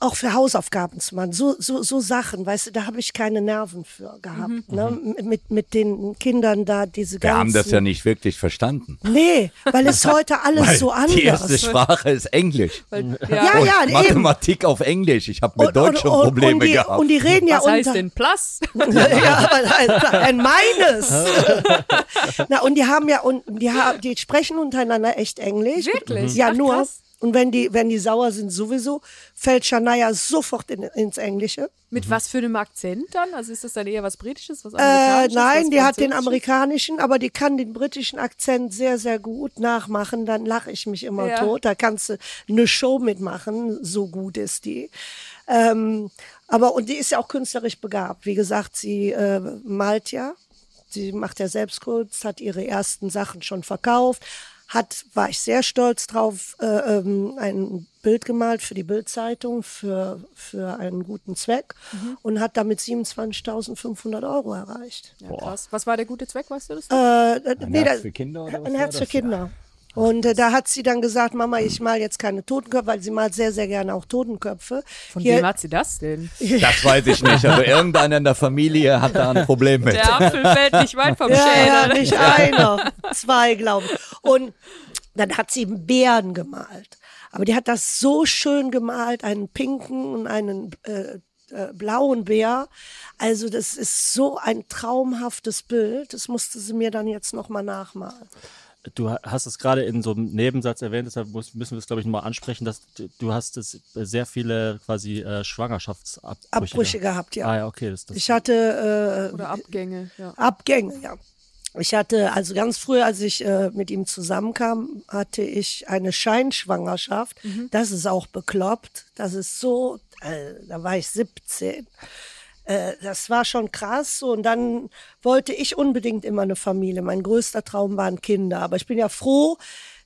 auch für Hausaufgaben zu machen, so, so, so Sachen, weißt du, da habe ich keine Nerven für gehabt. Ne? M- Mit, mit den Kindern da diese Mhm. Wir ganzen... haben das ja nicht wirklich verstanden. Nee, weil es heute alles so anders. Die erste Sprache ist Englisch. Weil, ja, und ja, eben. Mathematik auf Englisch. Ich habe mit Und- Deutsch schon Probleme und die, gehabt. Und die reden ja was heißt unter, denn Plus? ja, aber ein meines. Na, und die haben ja, und die, haben, die sprechen untereinander echt Englisch. Wirklich? Ja, Ach, nur. krass. Und wenn die, wenn die sauer sind, sowieso, fällt Shania sofort in, ins Englische. Mit was für einem Akzent dann? Also ist das dann eher was Britisches, was Äh, Amerikanisches? nein, was die hat den amerikanischen, aber die kann den britischen Akzent sehr, sehr gut nachmachen. Dann lache ich mich immer Ja. tot. Da kannst du eine Show mitmachen, so gut ist die. Ähm, aber und die ist ja auch künstlerisch begabt. Wie gesagt, sie äh, malt ja. Sie macht ja selbst Kunst, hat ihre ersten Sachen schon verkauft. Hat, war ich sehr stolz drauf, äh, ähm, ein Bild gemalt für die Bildzeitung für, für einen guten Zweck und hat damit 27.500 Euro erreicht. Ja, krass. Was war der gute Zweck, weißt du das? Äh, Ein nee, Herz da- für Kinder oder was Ein Herz für? Kinder. Und äh, da hat sie dann gesagt, Mama, ich mal jetzt keine Totenköpfe, weil sie malt sehr, sehr gerne auch Totenköpfe. Von Hier- wem hat sie das denn? Das weiß ich nicht. Also irgendeiner in der Familie hat da ein Problem mit. Der Apfel fällt nicht weit vom ja, ja, Schädel. nicht einer, zwei, glaube ich. Und dann hat sie Bären gemalt. Aber die hat das so schön gemalt, einen pinken und einen äh, äh, blauen Bär. Also das ist so ein traumhaftes Bild. Das musste sie mir dann jetzt nochmal nachmalen. Du hast es gerade in so einem Nebensatz erwähnt, deshalb müssen wir es, glaube ich, nochmal ansprechen, dass du, hast es sehr viele quasi äh, Schwangerschaftsabbrüche. Abbrüche gehabt, ja. Ah ja, okay. Das, das, Ich hatte äh, Oder Abgänge, ja. Abgänge, ja. Ich hatte, also ganz früh, als ich äh, mit ihm zusammenkam, hatte ich eine Scheinschwangerschaft. Das ist auch bekloppt. Das ist so, äh, da war ich 17. Äh, das war schon krass. So, und dann wollte ich unbedingt immer eine Familie. Mein größter Traum waren Kinder. Aber ich bin ja froh,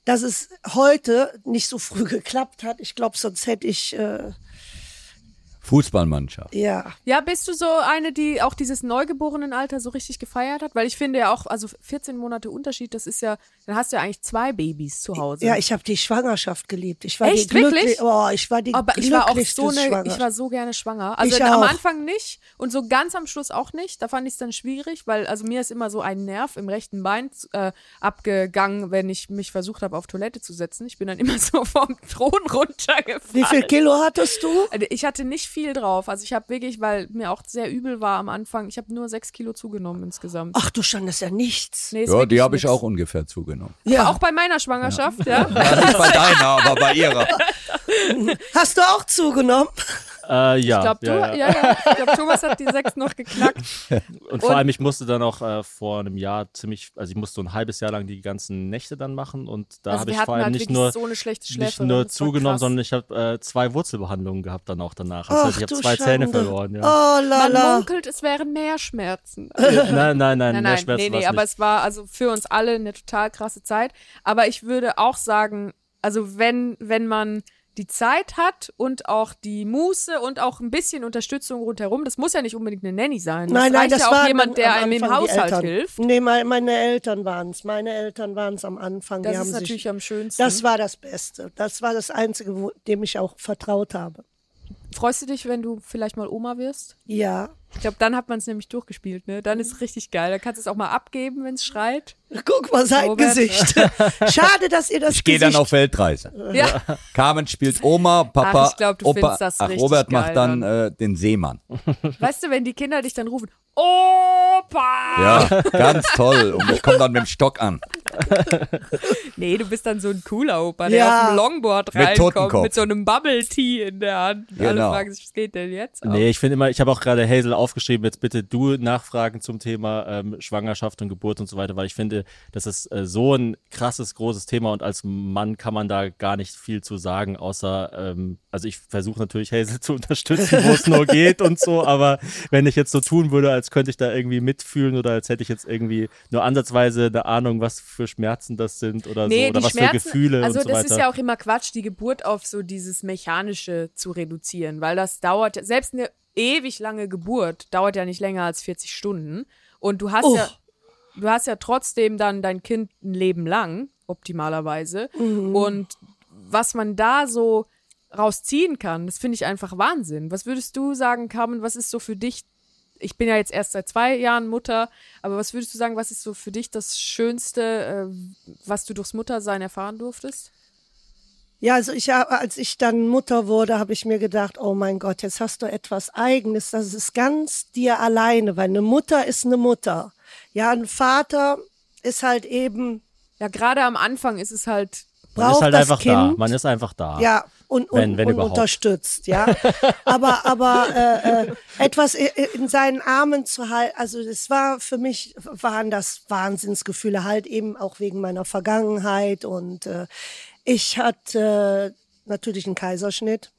dass es heute nicht so früh geklappt hat. Ich glaube, sonst hätte ich, äh, Fußballmannschaft. ja, Ja, bist du so eine, die auch dieses Neugeborenenalter so richtig gefeiert hat? Weil ich finde ja auch, also 14 Monate Unterschied, das ist ja, dann hast du ja eigentlich zwei Babys zu Hause. ja, ich habe die Schwangerschaft geliebt. Ich war Echt? die Wirklich? Oh, ich war die aber ich war auch so eine, ich war so gerne schwanger. Also Ich am auch. Anfang nicht und so ganz am Schluss auch nicht. Da fand ich es dann schwierig, weil also mir ist immer so ein Nerv im rechten Bein äh, abgegangen, wenn ich mich versucht habe, auf Toilette zu setzen. Ich bin dann immer so vom Thron runtergefallen. Wie viel Kilo hattest du? Also Ich hatte nicht viel drauf. Also ich habe wirklich, weil mir auch sehr übel war am Anfang, ich habe nur sechs Kilo zugenommen insgesamt. Ach du das ist ja nichts. Nee, ist Ja, die habe ich auch ungefähr zugenommen. Aber auch bei meiner Schwangerschaft, ja. Ja, nicht bei deiner, aber bei ihrer. Hast du auch zugenommen? Äh, ja, Ich glaube, du, ja, ja, ja. glaube, Thomas hat die sechs noch geknackt. Und vor Und- allem, ich musste dann auch äh, vor einem Jahr ziemlich, also ich musste so ein halbes Jahr lang die ganzen Nächte dann machen und da Also habe ich vor allem halt nicht nur, so eine schlechte nicht Schläfe. nur zugenommen, krass. sondern ich habe äh, zwei Wurzelbehandlungen gehabt dann auch danach. Also Ach ich habe du zwei Zähne Schande. verloren, ja. Oh la Man munkelt, es wären mehr Schmerzen. nein, nein, nein, Nein, mehr nein, Schmerzen nee, nee, war's aber nicht. es war also für uns alle eine total krasse Zeit. Aber ich würde auch sagen, also wenn, wenn man die Zeit hat und auch die Muße und auch ein bisschen Unterstützung rundherum, das muss ja nicht unbedingt eine Nanny sein. Nein, nein, reicht das ja auch war jemand, der einem im Haushalt hilft. Nee, mein- meine Eltern waren es. Meine Eltern waren es am Anfang. Das die ist natürlich sich, am schönsten. Das war das Beste. Das war das Einzige, wo, dem ich auch vertraut habe. Freust du dich, wenn du vielleicht mal Oma wirst? Ja. Ich glaube, dann hat man es nämlich durchgespielt, ne? Dann ist es richtig geil. Dann kannst du es auch mal abgeben, wenn es schreit. Guck mal, sein Robert. Gesicht. Schade, dass ihr das Ich gehe dann auf Weltreise. Ja. Carmen spielt Oma, Papa, Ach, ich glaub, du Opa. findest das Ach, richtig Robert geil macht dann äh, den Seemann. Weißt du, wenn die Kinder dich dann rufen, Opa! Ja, ganz toll. Und ich komme dann mit dem Stock an. Nee, du bist dann so ein cooler Opa, der Ja. auf dem Longboard Mit reinkommt, Totenkopf. mit so einem Bubble Tea in der Hand. Alle Genau. fragen sich, was geht denn jetzt? ab? Nee, ich finde immer, ich habe auch gerade Hazel aufgeschrieben, jetzt bitte du nachfragen zum Thema ähm, Schwangerschaft und Geburt und so weiter, weil ich finde, das ist äh, so ein krasses, großes Thema und als Mann kann man da gar nicht viel zu sagen, außer, ähm, also ich versuche natürlich Hazel zu unterstützen, wo es nur geht und so, aber wenn ich jetzt so tun würde, als könnte ich da irgendwie mitfühlen oder als hätte ich jetzt irgendwie nur ansatzweise eine Ahnung, was für Schmerzen das sind oder so, oder was für Gefühle also und so das weiter. ist ja auch immer Quatsch, die Geburt auf so dieses Mechanische zu reduzieren, weil das dauert, selbst eine ewig lange Geburt dauert ja nicht länger als 40 Stunden und du hast Oh. ja, du hast ja trotzdem dann dein Kind ein Leben lang, optimalerweise und was man da so rausziehen kann, das finde ich einfach Wahnsinn. Was würdest du sagen, Carmen, was ist so für dich ich bin ja jetzt erst seit zwei Jahren Mutter, aber was würdest du sagen, was ist so für dich das Schönste, äh, was du durchs Muttersein erfahren durftest? Ja, also ich habe, als ich dann Mutter wurde, habe ich mir gedacht, oh mein Gott, jetzt hast du etwas Eigenes. Das ist ganz dir alleine, weil eine Mutter ist eine Mutter. Ja, ein Vater ist halt eben Ja, gerade am Anfang ist es halt, man braucht ist halt das einfach kind. da, man ist einfach da. Ja, und, und, Wenn- wenn und unterstützt, ja. aber aber äh, äh, etwas in seinen Armen zu halten, also das war für mich, waren das Wahnsinnsgefühle, halt eben auch wegen meiner Vergangenheit. Und äh, ich hatte natürlich einen Kaiserschnitt.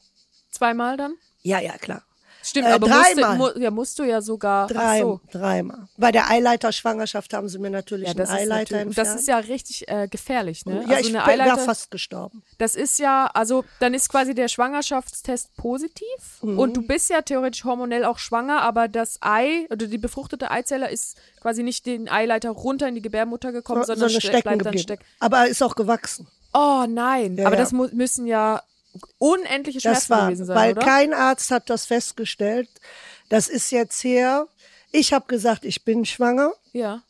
zweimal dann? Ja, ja, klar. Stimmt, Äh, aber musst dreimal. du, mu, ja, musst du ja sogar. Drei, so. Dreimal. Bei der Eileiterschwangschaft haben sie mir natürlich Ja, das einen Eileiter entfernt. das ist ja richtig äh, gefährlich, ne? ja, also ich wäre Eileiter, fast gestorben. das ist ja, also dann ist quasi der Schwangerschaftstest positiv Mhm. und du bist ja theoretisch hormonell auch schwanger, aber das Ei oder die befruchtete Eizelle ist quasi nicht den Eileiter runter in die Gebärmutter gekommen, So, sondern sondern ste- stecken bleibt dann stecken. Aber er ist auch gewachsen. Oh nein, Ja, aber ja. das müssen ja unendliche Schmerzen war, gewesen sein, weil oder? kein Arzt hat das festgestellt. Das ist jetzt her. Ich habe gesagt, ich bin schwanger. ja.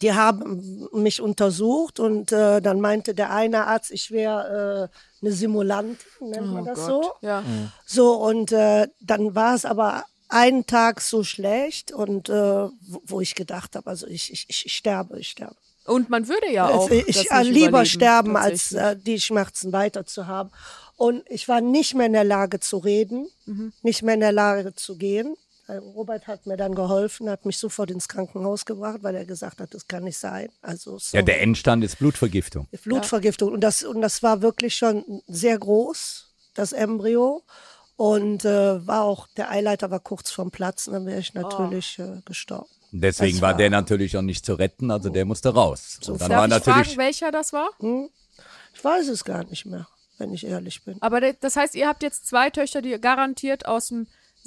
Die haben mich untersucht und äh, dann meinte der eine Arzt, ich wäre äh, eine Simulantin, nennt man Oh das Gott. so. Ja. So, und äh, dann war es aber einen Tag so schlecht und äh, wo, wo ich gedacht habe, also ich, ich, ich sterbe, ich sterbe. Und man würde ja auch Also ich das äh, nicht lieber überleben, sterben, als äh, die Schmerzen weiter zu haben. Und ich war nicht mehr in der Lage zu reden, Mhm. nicht mehr in der Lage zu gehen. Äh, Robert hat mir dann geholfen, hat mich sofort ins Krankenhaus gebracht, weil er gesagt hat, das kann nicht sein. Also Ja, sorry. der Endstand ist Blutvergiftung. Blutvergiftung. Und das, und das war wirklich schon sehr groß, das Embryo. Und äh, war auch, der Eileiter war kurz vorm Platzen, dann wäre ich natürlich äh, gestorben. Deswegen Das war war- der natürlich auch nicht zu retten, also der musste raus. Und dann Darf war ich natürlich fragen, welcher das war? Ich weiß es gar nicht mehr, wenn ich ehrlich bin. Aber das heißt, ihr habt jetzt zwei Töchter, die garantiert aus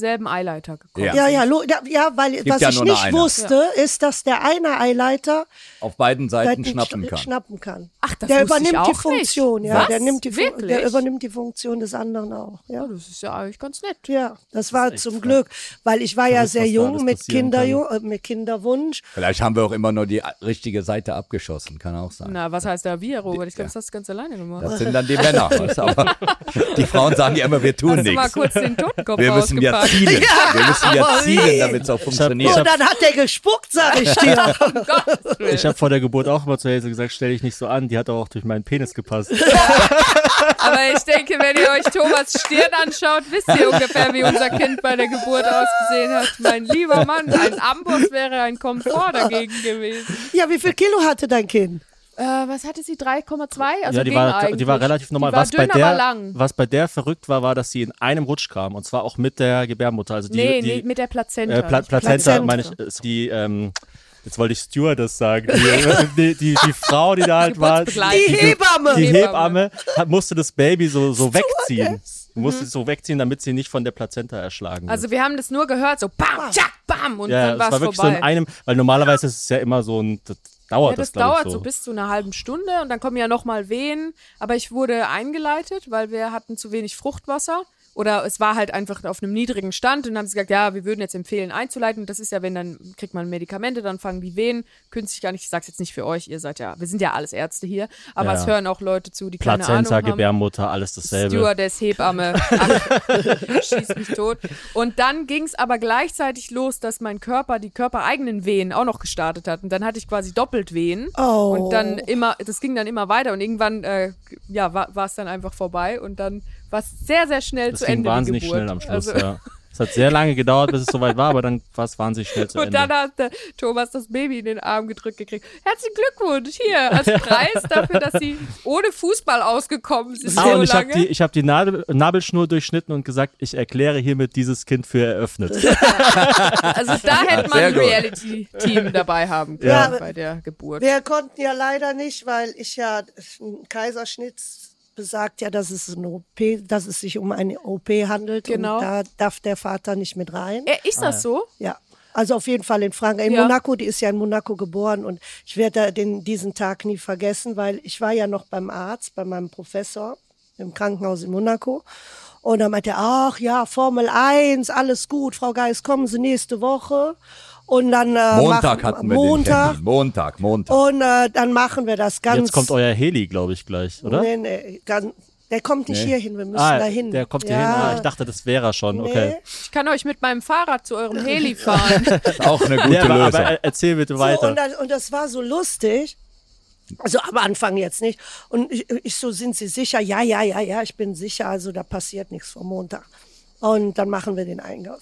demselben Eileiter gekommen Ja. Ja, ja, lo, ja, ja weil was ja ich nicht eine. wusste, ist, dass der eine Eileiter auf beiden Seiten Seiten schnappen schna- kann. schnappen kann. Ach, das der wusste ich übernimmt die auch Funktion, nicht. ja. Was? Der, nimmt die Wirklich? der übernimmt die Funktion des anderen auch. Ja. Oh, das ist ja eigentlich ganz nett. Ja, das war echt zum verrückt. Glück, weil ich war ja sehr jung mit, passieren Kinder, äh, mit Kinderwunsch. Vielleicht haben wir auch immer nur die richtige Seite abgeschossen, kann auch sein. Na, was heißt da wir, Robert? Ich glaube, das hast du ganz alleine gemacht. Das sind dann die Männer. die Frauen sagen ja immer, wir tun mal nichts. kurz den Totenkopf Wir müssen ja zielen. Wir müssen ja zielen, damit es auch Und funktioniert. dann hat der gespuckt, sag ich dir. Ich habe vor der Geburt auch immer zu Hazel gesagt, stell dich nicht so an, die hat auch durch meinen Penis gepasst. Aber ich denke, wenn ihr euch Thomas Stirn anschaut, wisst ihr ungefähr, wie unser Kind bei der Geburt ausgesehen hat. Mein lieber Mann, ein Amboss wäre ein Komfort dagegen gewesen. ja, wie viel Kilo hatte dein Kind? Äh, was hatte sie? 3,2? Also ja, die war, die war relativ normal. Die war was, bei dünn, der, aber lang. was bei der verrückt war, war, dass sie in einem Rutsch kam. Und zwar auch mit der Gebärmutter. Also die, nee, die, nee, mit der Plazenta. äh, Pla Plazenta, Plazenta. meine ich, ist die, ähm, jetzt wollte ich Stewardess sagen. Die, die, die, die Frau, die da halt war, die. Die Hebamme. die Hebamme. Hat, musste das Baby so, so wegziehen. Musste es so wegziehen, damit sie nicht von der Plazenta erschlagen wird. Also wir haben das nur gehört, so bam, tschack, bam und ja, dann das war war es wirklich vorbei. so in einem, weil normalerweise ist es ja immer so ein, das dauert ja, das, das, dauert ich, so. bis zu einer halben Stunde und dann kommen ja nochmal Wehen. Aber ich wurde eingeleitet, weil wir hatten zu wenig Fruchtwasser oder es war halt einfach auf einem niedrigen Stand und dann haben sie gesagt, ja, wir würden jetzt empfehlen einzuleiten. Und das ist ja, wenn dann kriegt man Medikamente, dann fangen die Wehen künstlich gar nicht. Ich sag's jetzt nicht für euch, ihr seid ja, wir sind ja alles Ärzte hier, aber Ja. es hören auch Leute zu, die keine Plazenta, Ahnung haben. Gebärmutter, alles dasselbe. Stewardess, Hebamme, ach, schieß mich tot. Und dann ging es aber gleichzeitig los, dass mein Körper die körpereigenen Wehen auch noch gestartet hat. Und dann hatte ich quasi doppelt Wehen. Oh. Und dann immer, das ging dann immer weiter und irgendwann, äh, ja, war es dann einfach vorbei und dann war es sehr, sehr schnell Das zu ging Ende. wahnsinnig schnell am Schluss, Also, ja. Es hat sehr lange gedauert, bis es soweit war, aber dann war es wahnsinnig schnell zu Und Ende. dann hat der Thomas das Baby in den Arm gedrückt gekriegt. Herzlichen Glückwunsch hier als Preis dafür, dass sie ohne Fußball ausgekommen ist. Ah, so und ich habe die, ich hab die Nadel, Nabelschnur durchschnitten und gesagt, ich erkläre hiermit dieses Kind für eröffnet. Also da hätte man ein. Reality-Team dabei haben können Ja. bei der Geburt. Wir konnten ja leider nicht, weil ich ja ein Kaiserschnitt besagt ja, dass es eine OP, dass es sich um eine OP handelt Genau. und da darf der Vater nicht mit rein. Äh, ist das so? Ja. Also auf jeden Fall in Frankreich. In Ja. Monaco, die ist ja in Monaco geboren und ich werde da den, diesen Tag nie vergessen, weil ich war ja noch beim Arzt, bei meinem Professor im Krankenhaus in Monaco. Und dann meinte er, ach ja, Formel 1, alles gut, Frau Geis, kommen Sie nächste Woche. Und dann äh, Montag machen, hatten wir Montag. den Termin. Montag, Montag. Und äh, dann machen wir das ganz. Jetzt kommt euer Heli, glaube ich, gleich, oder? Nee, nee, ganz, der kommt nicht Nee. hier hin, wir müssen ah, da hin. der kommt hier ja. hin. Ah, ich dachte, das wäre er schon. Okay. Nee. Ich kann euch mit meinem Fahrrad zu eurem Heli fahren. Auch eine gute Ja, aber, Lösung. aber erzähl bitte So, weiter. und, das, und das war so lustig. Also am Anfang jetzt nicht. Und ich, ich so, sind Sie sicher? Ja, ja, ja, ja, ich bin sicher. Also da passiert nichts vom Montag. Und dann machen wir den Einkauf.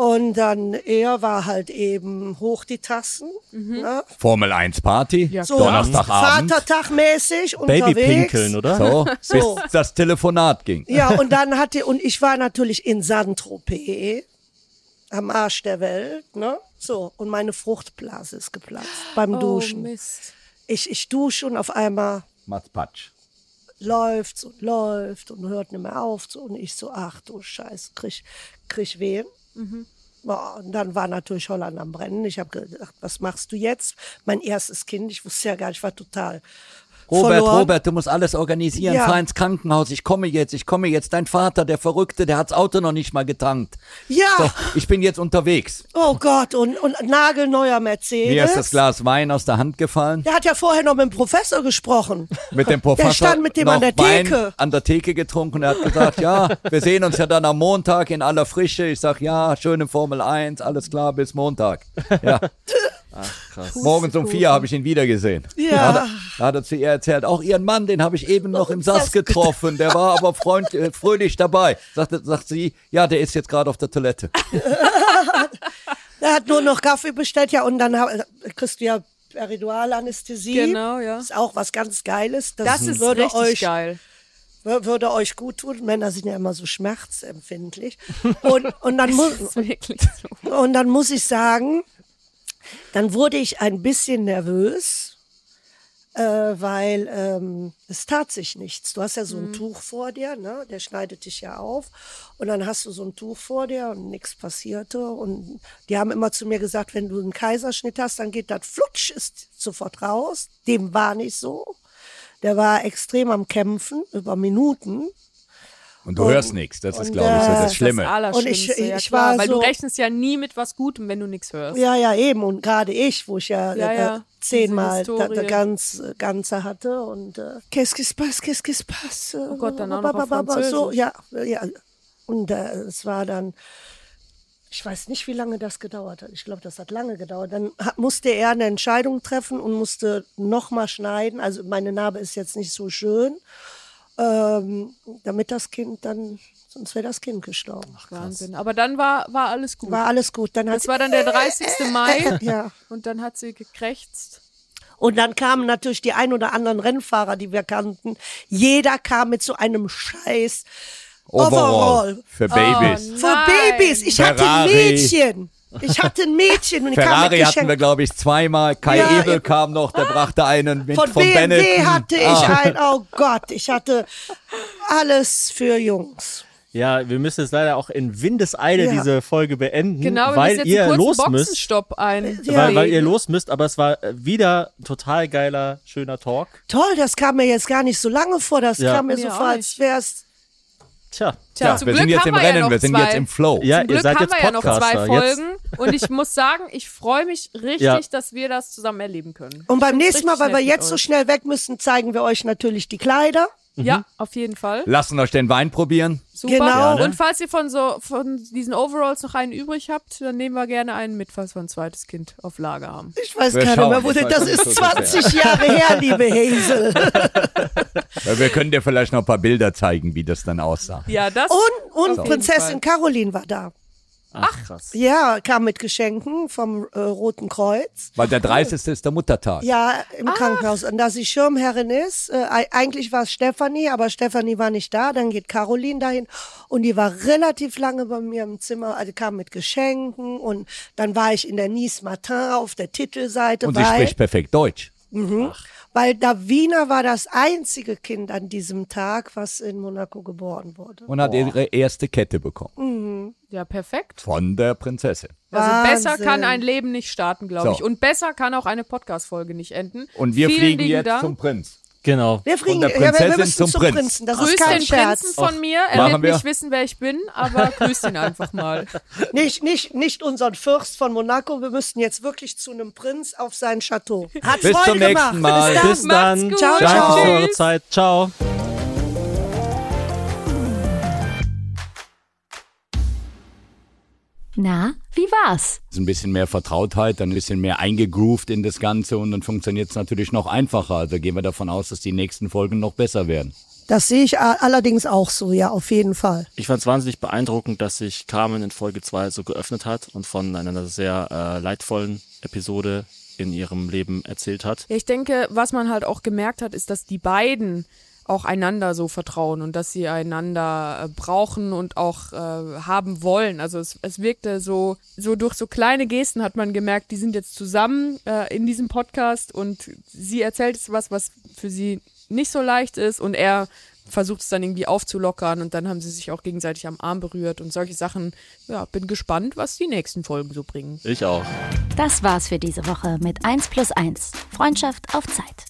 Und dann er war halt eben hoch die Tassen. Ne? Formel 1 Party, Ja, So Donnerstagabend. Vatertagmäßig unterwegs. Babypinkeln, oder? So, So. bis das Telefonat ging. Ja, und dann hatte, und ich war natürlich in Saint-Tropez, am Arsch der Welt, ne? So, und meine Fruchtblase ist geplatzt beim Oh, Duschen. Mist. ich, ich dusche und auf einmal Mats Patsch. läuft's und läuft und hört nicht mehr auf. So, und ich so, ach du Scheiße, krieg, krieg Wehen. Boah, und dann war natürlich Holland am Brennen. Ich habe gedacht, was machst du jetzt? Mein erstes Kind, ich wusste ja gar nicht, ich war total Robert, verloren. Robert, du musst alles organisieren. Ja. Fahr ins Krankenhaus. Ich komme jetzt, ich komme jetzt. Dein Vater, der Verrückte, der hat's Auto noch nicht mal getankt. Ja, Doch, ich bin jetzt unterwegs. oh Gott, und, und nagelneuer Mercedes. Mir ist das Glas Wein aus der Hand gefallen. Der hat ja vorher noch mit dem Professor gesprochen. Mit dem Professor stand mit dem an der Wein Theke. an der Theke getrunken. Er hat gesagt, ja, wir sehen uns ja dann am Montag in aller Frische. Ich sag, ja, schöne Formel 1, alles klar, bis Montag. Ja, Krass. morgens um vier habe ich ihn wieder gesehen. Ja. Da, hat er- da hat er zu ihr erzählt, auch ihren Mann, den habe ich eben noch im Sass getroffen. Der war aber freund, äh, fröhlich dabei. Sagte, sagt sie, ja, der ist jetzt gerade auf der Toilette. Er hat nur noch Kaffee bestellt, ja, und dann hab- kriegst du ja Peridualanästhesie. Genau, ja. Ist auch was ganz Geiles. Das, Das ist würde richtig euch, geil. wür- würde euch gut tun. Männer sind ja immer so schmerzempfindlich. Und, und, dann muss, so. und dann muss ich sagen, dann wurde ich ein bisschen nervös, äh, weil ähm, es tat sich nichts. Du hast ja so ein Tuch vor dir, ne? der schneidet dich ja auf. Und dann hast du so ein Tuch vor dir und nichts passierte. Und die haben immer zu mir gesagt, wenn du einen Kaiserschnitt hast, dann geht das flutsch, ist sofort raus. Dem war nicht so. Der war extrem am Kämpfen über Minuten. Und du hörst nichts. Das ist, und, glaube ich, so äh, das Das Schlimme. Allerschlimmste, Und ich- ich klar, war weil du so- rechnest ja nie mit was Gutem, wenn du nichts hörst. Ja, ja, eben. Und gerade ich, wo ich ja, Ja, äh, ja. zehnmal Diese da, ganz, äh, Ganze hatte. Und äh, qu'est-ce qui se passe, qu'est-ce qui se passe? Oh Gott, dann auch noch auf So, Französisch. ja, ja. Und äh, es war dann, ich weiß nicht, wie lange das gedauert hat. Ich glaube, das hat lange gedauert. Dann hat, musste er eine Entscheidung treffen und musste nochmal schneiden. Also meine Narbe ist jetzt nicht so schön. Ähm, damit das Kind dann, sonst wäre das Kind gestorben. Wahnsinn. Aber dann war, war alles gut. War alles gut. Dann hat das war dann der 30. Mai ja. und dann hat sie gekrächzt. Und dann kamen natürlich die ein oder anderen Rennfahrer, die wir kannten. Jeder kam mit so einem Scheiß Overall. Overall. Für Babys. Oh, für. Babys. Ich hatte Ferrari. Mädchen. Ich hatte ein Mädchen und ich kam mit Ferrari hatten wir, glaube ich, zweimal. Kai Ja, Ebel kam noch, der brachte einen mit Von von BMW Benetton. hatte ich Ah. ein, oh Gott, ich hatte alles für Jungs. Ja, wir müssen jetzt leider auch in Windeseile Ja. diese Folge beenden, Genau, wir weil ihr los müsst. Boxenstopp ein. Ja. Weil, weil ihr los müsst, aber es war äh, wieder total geiler, schöner Talk. Toll, das kam mir jetzt gar nicht so lange vor. Das Ja. kam mir Mir so vor, als nicht. Tja. Tja, zum wir Glück sind jetzt haben im wir ja Rennen, noch wir sind zwei. jetzt im Flow. Ja, Zum ihr Glück seid haben jetzt wir ja noch zwei. Folgen Jetzt, und ich muss sagen, ich freue mich richtig, Ja. dass wir das zusammen erleben können. Und beim nächsten Mal, weil wir jetzt so schnell weg müssen, zeigen wir euch natürlich die Kleider. Ja, auf jeden Fall. Lassen euch den Wein probieren. Super. Genau. Gerne. Und falls ihr von so von diesen Overalls noch einen übrig habt, dann nehmen wir gerne einen mit, falls wir ein zweites Kind auf Lager haben. Ich weiß Wir gar nicht schauen, mehr, wo das, das nicht ist so sehr. 20 Jahre her, liebe Hazel. Ja, wir können dir vielleicht noch ein paar Bilder zeigen, wie das dann aussah. Ja, das. Und, und Prinzessin Caroline war da. Ach, krass. Ja, kam mit Geschenken vom äh, Roten Kreuz. Weil der 30. ist der Muttertag. Ja, im Krankenhaus. Und da sie Schirmherrin ist, äh, ei- eigentlich war es Stefanie, aber Stefanie war nicht da. Dann geht Caroline dahin und die war relativ lange bei mir im Zimmer. Also kam mit Geschenken und dann war ich in der Nice Matin auf der Titelseite, Und sie spricht perfekt Deutsch. Weil Davina war das einzige Kind an diesem Tag, was in Monaco geboren wurde. Und hat ihre erste Kette bekommen. Ja, perfekt. Von der Prinzessin. Also besser Wahnsinn. kann ein Leben nicht starten, glaube So. ich. Und besser kann auch eine Podcast-Folge nicht enden. Und wir Vielen fliegen jetzt Dank. zum Prinz. Genau. Wir fliegen, der ja, wir- wir Prinzessin müssen zum zum Prinz. Prinzen. Das Grüß ist kein den Scherz. Prinzen von mir. Er Machen wird wir. nicht wissen, wer ich bin, aber grüßt ihn einfach mal. Nicht, nicht, nicht unseren Fürst von Monaco. Wir müssten jetzt wirklich zu einem Prinz auf sein Chateau. Hat Bis Freude zum nächsten gemacht. Mal. Bis dann. Bis dann. Gut. Ciao, Danke ciao. für eure. Zeit. Ciao. Na, wie war's? Ist ein bisschen mehr Vertrautheit, dann ein bisschen mehr eingegroovt in das Ganze und dann funktioniert es natürlich noch einfacher. Also gehen wir davon aus, dass die nächsten Folgen noch besser werden. Das sehe ich allerdings auch so, ja, auf jeden Fall. Ich fand es wahnsinnig beeindruckend, dass sich Carmen in Folge 2 so geöffnet hat und von einer sehr äh, leidvollen Episode in ihrem Leben erzählt hat. Ich denke, was man halt auch gemerkt hat, ist, dass die beiden auch einander so vertrauen und dass sie einander äh, brauchen und auch äh, haben wollen. Also es, es wirkte so, so durch so kleine Gesten hat man gemerkt, die sind jetzt zusammen äh, in diesem Podcast und sie erzählt jetzt was, was für sie nicht so leicht ist und er versucht es dann irgendwie aufzulockern und dann haben sie sich auch gegenseitig am Arm berührt und solche Sachen. Ja, bin gespannt, was die nächsten Folgen so bringen. Ich auch. Das war's für diese Woche mit 1 plus 1. Freundschaft auf Zeit.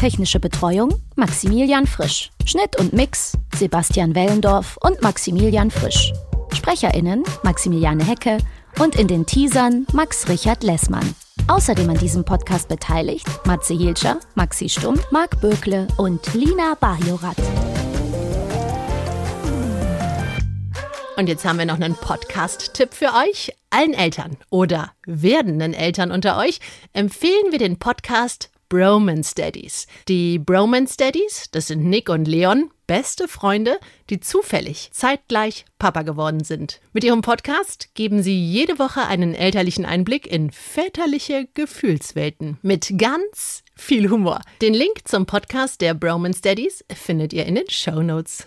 Technische Betreuung Maximilian Frisch. Schnitt und Mix Sebastian Wellendorf und Maximilian Frisch. SprecherInnen Maximiliane Hecke und in den Teasern Max Richard Lessmann. Außerdem an diesem Podcast beteiligt Matze Hilscher, Maxi Stumm, Marc Bökle und Lina Bajorat. Und jetzt haben wir noch einen Podcast-Tipp für euch. Allen Eltern oder werdenden Eltern unter euch empfehlen wir den Podcast Bromance Daddies. Die Bromance Daddies, das sind Nick und Leon, beste Freunde, die zufällig zeitgleich Papa geworden sind. Mit ihrem Podcast geben sie jede Woche einen elterlichen Einblick in väterliche Gefühlswelten mit ganz viel Humor. Den Link zum Podcast der Bromance Daddies findet ihr in den Show Notes.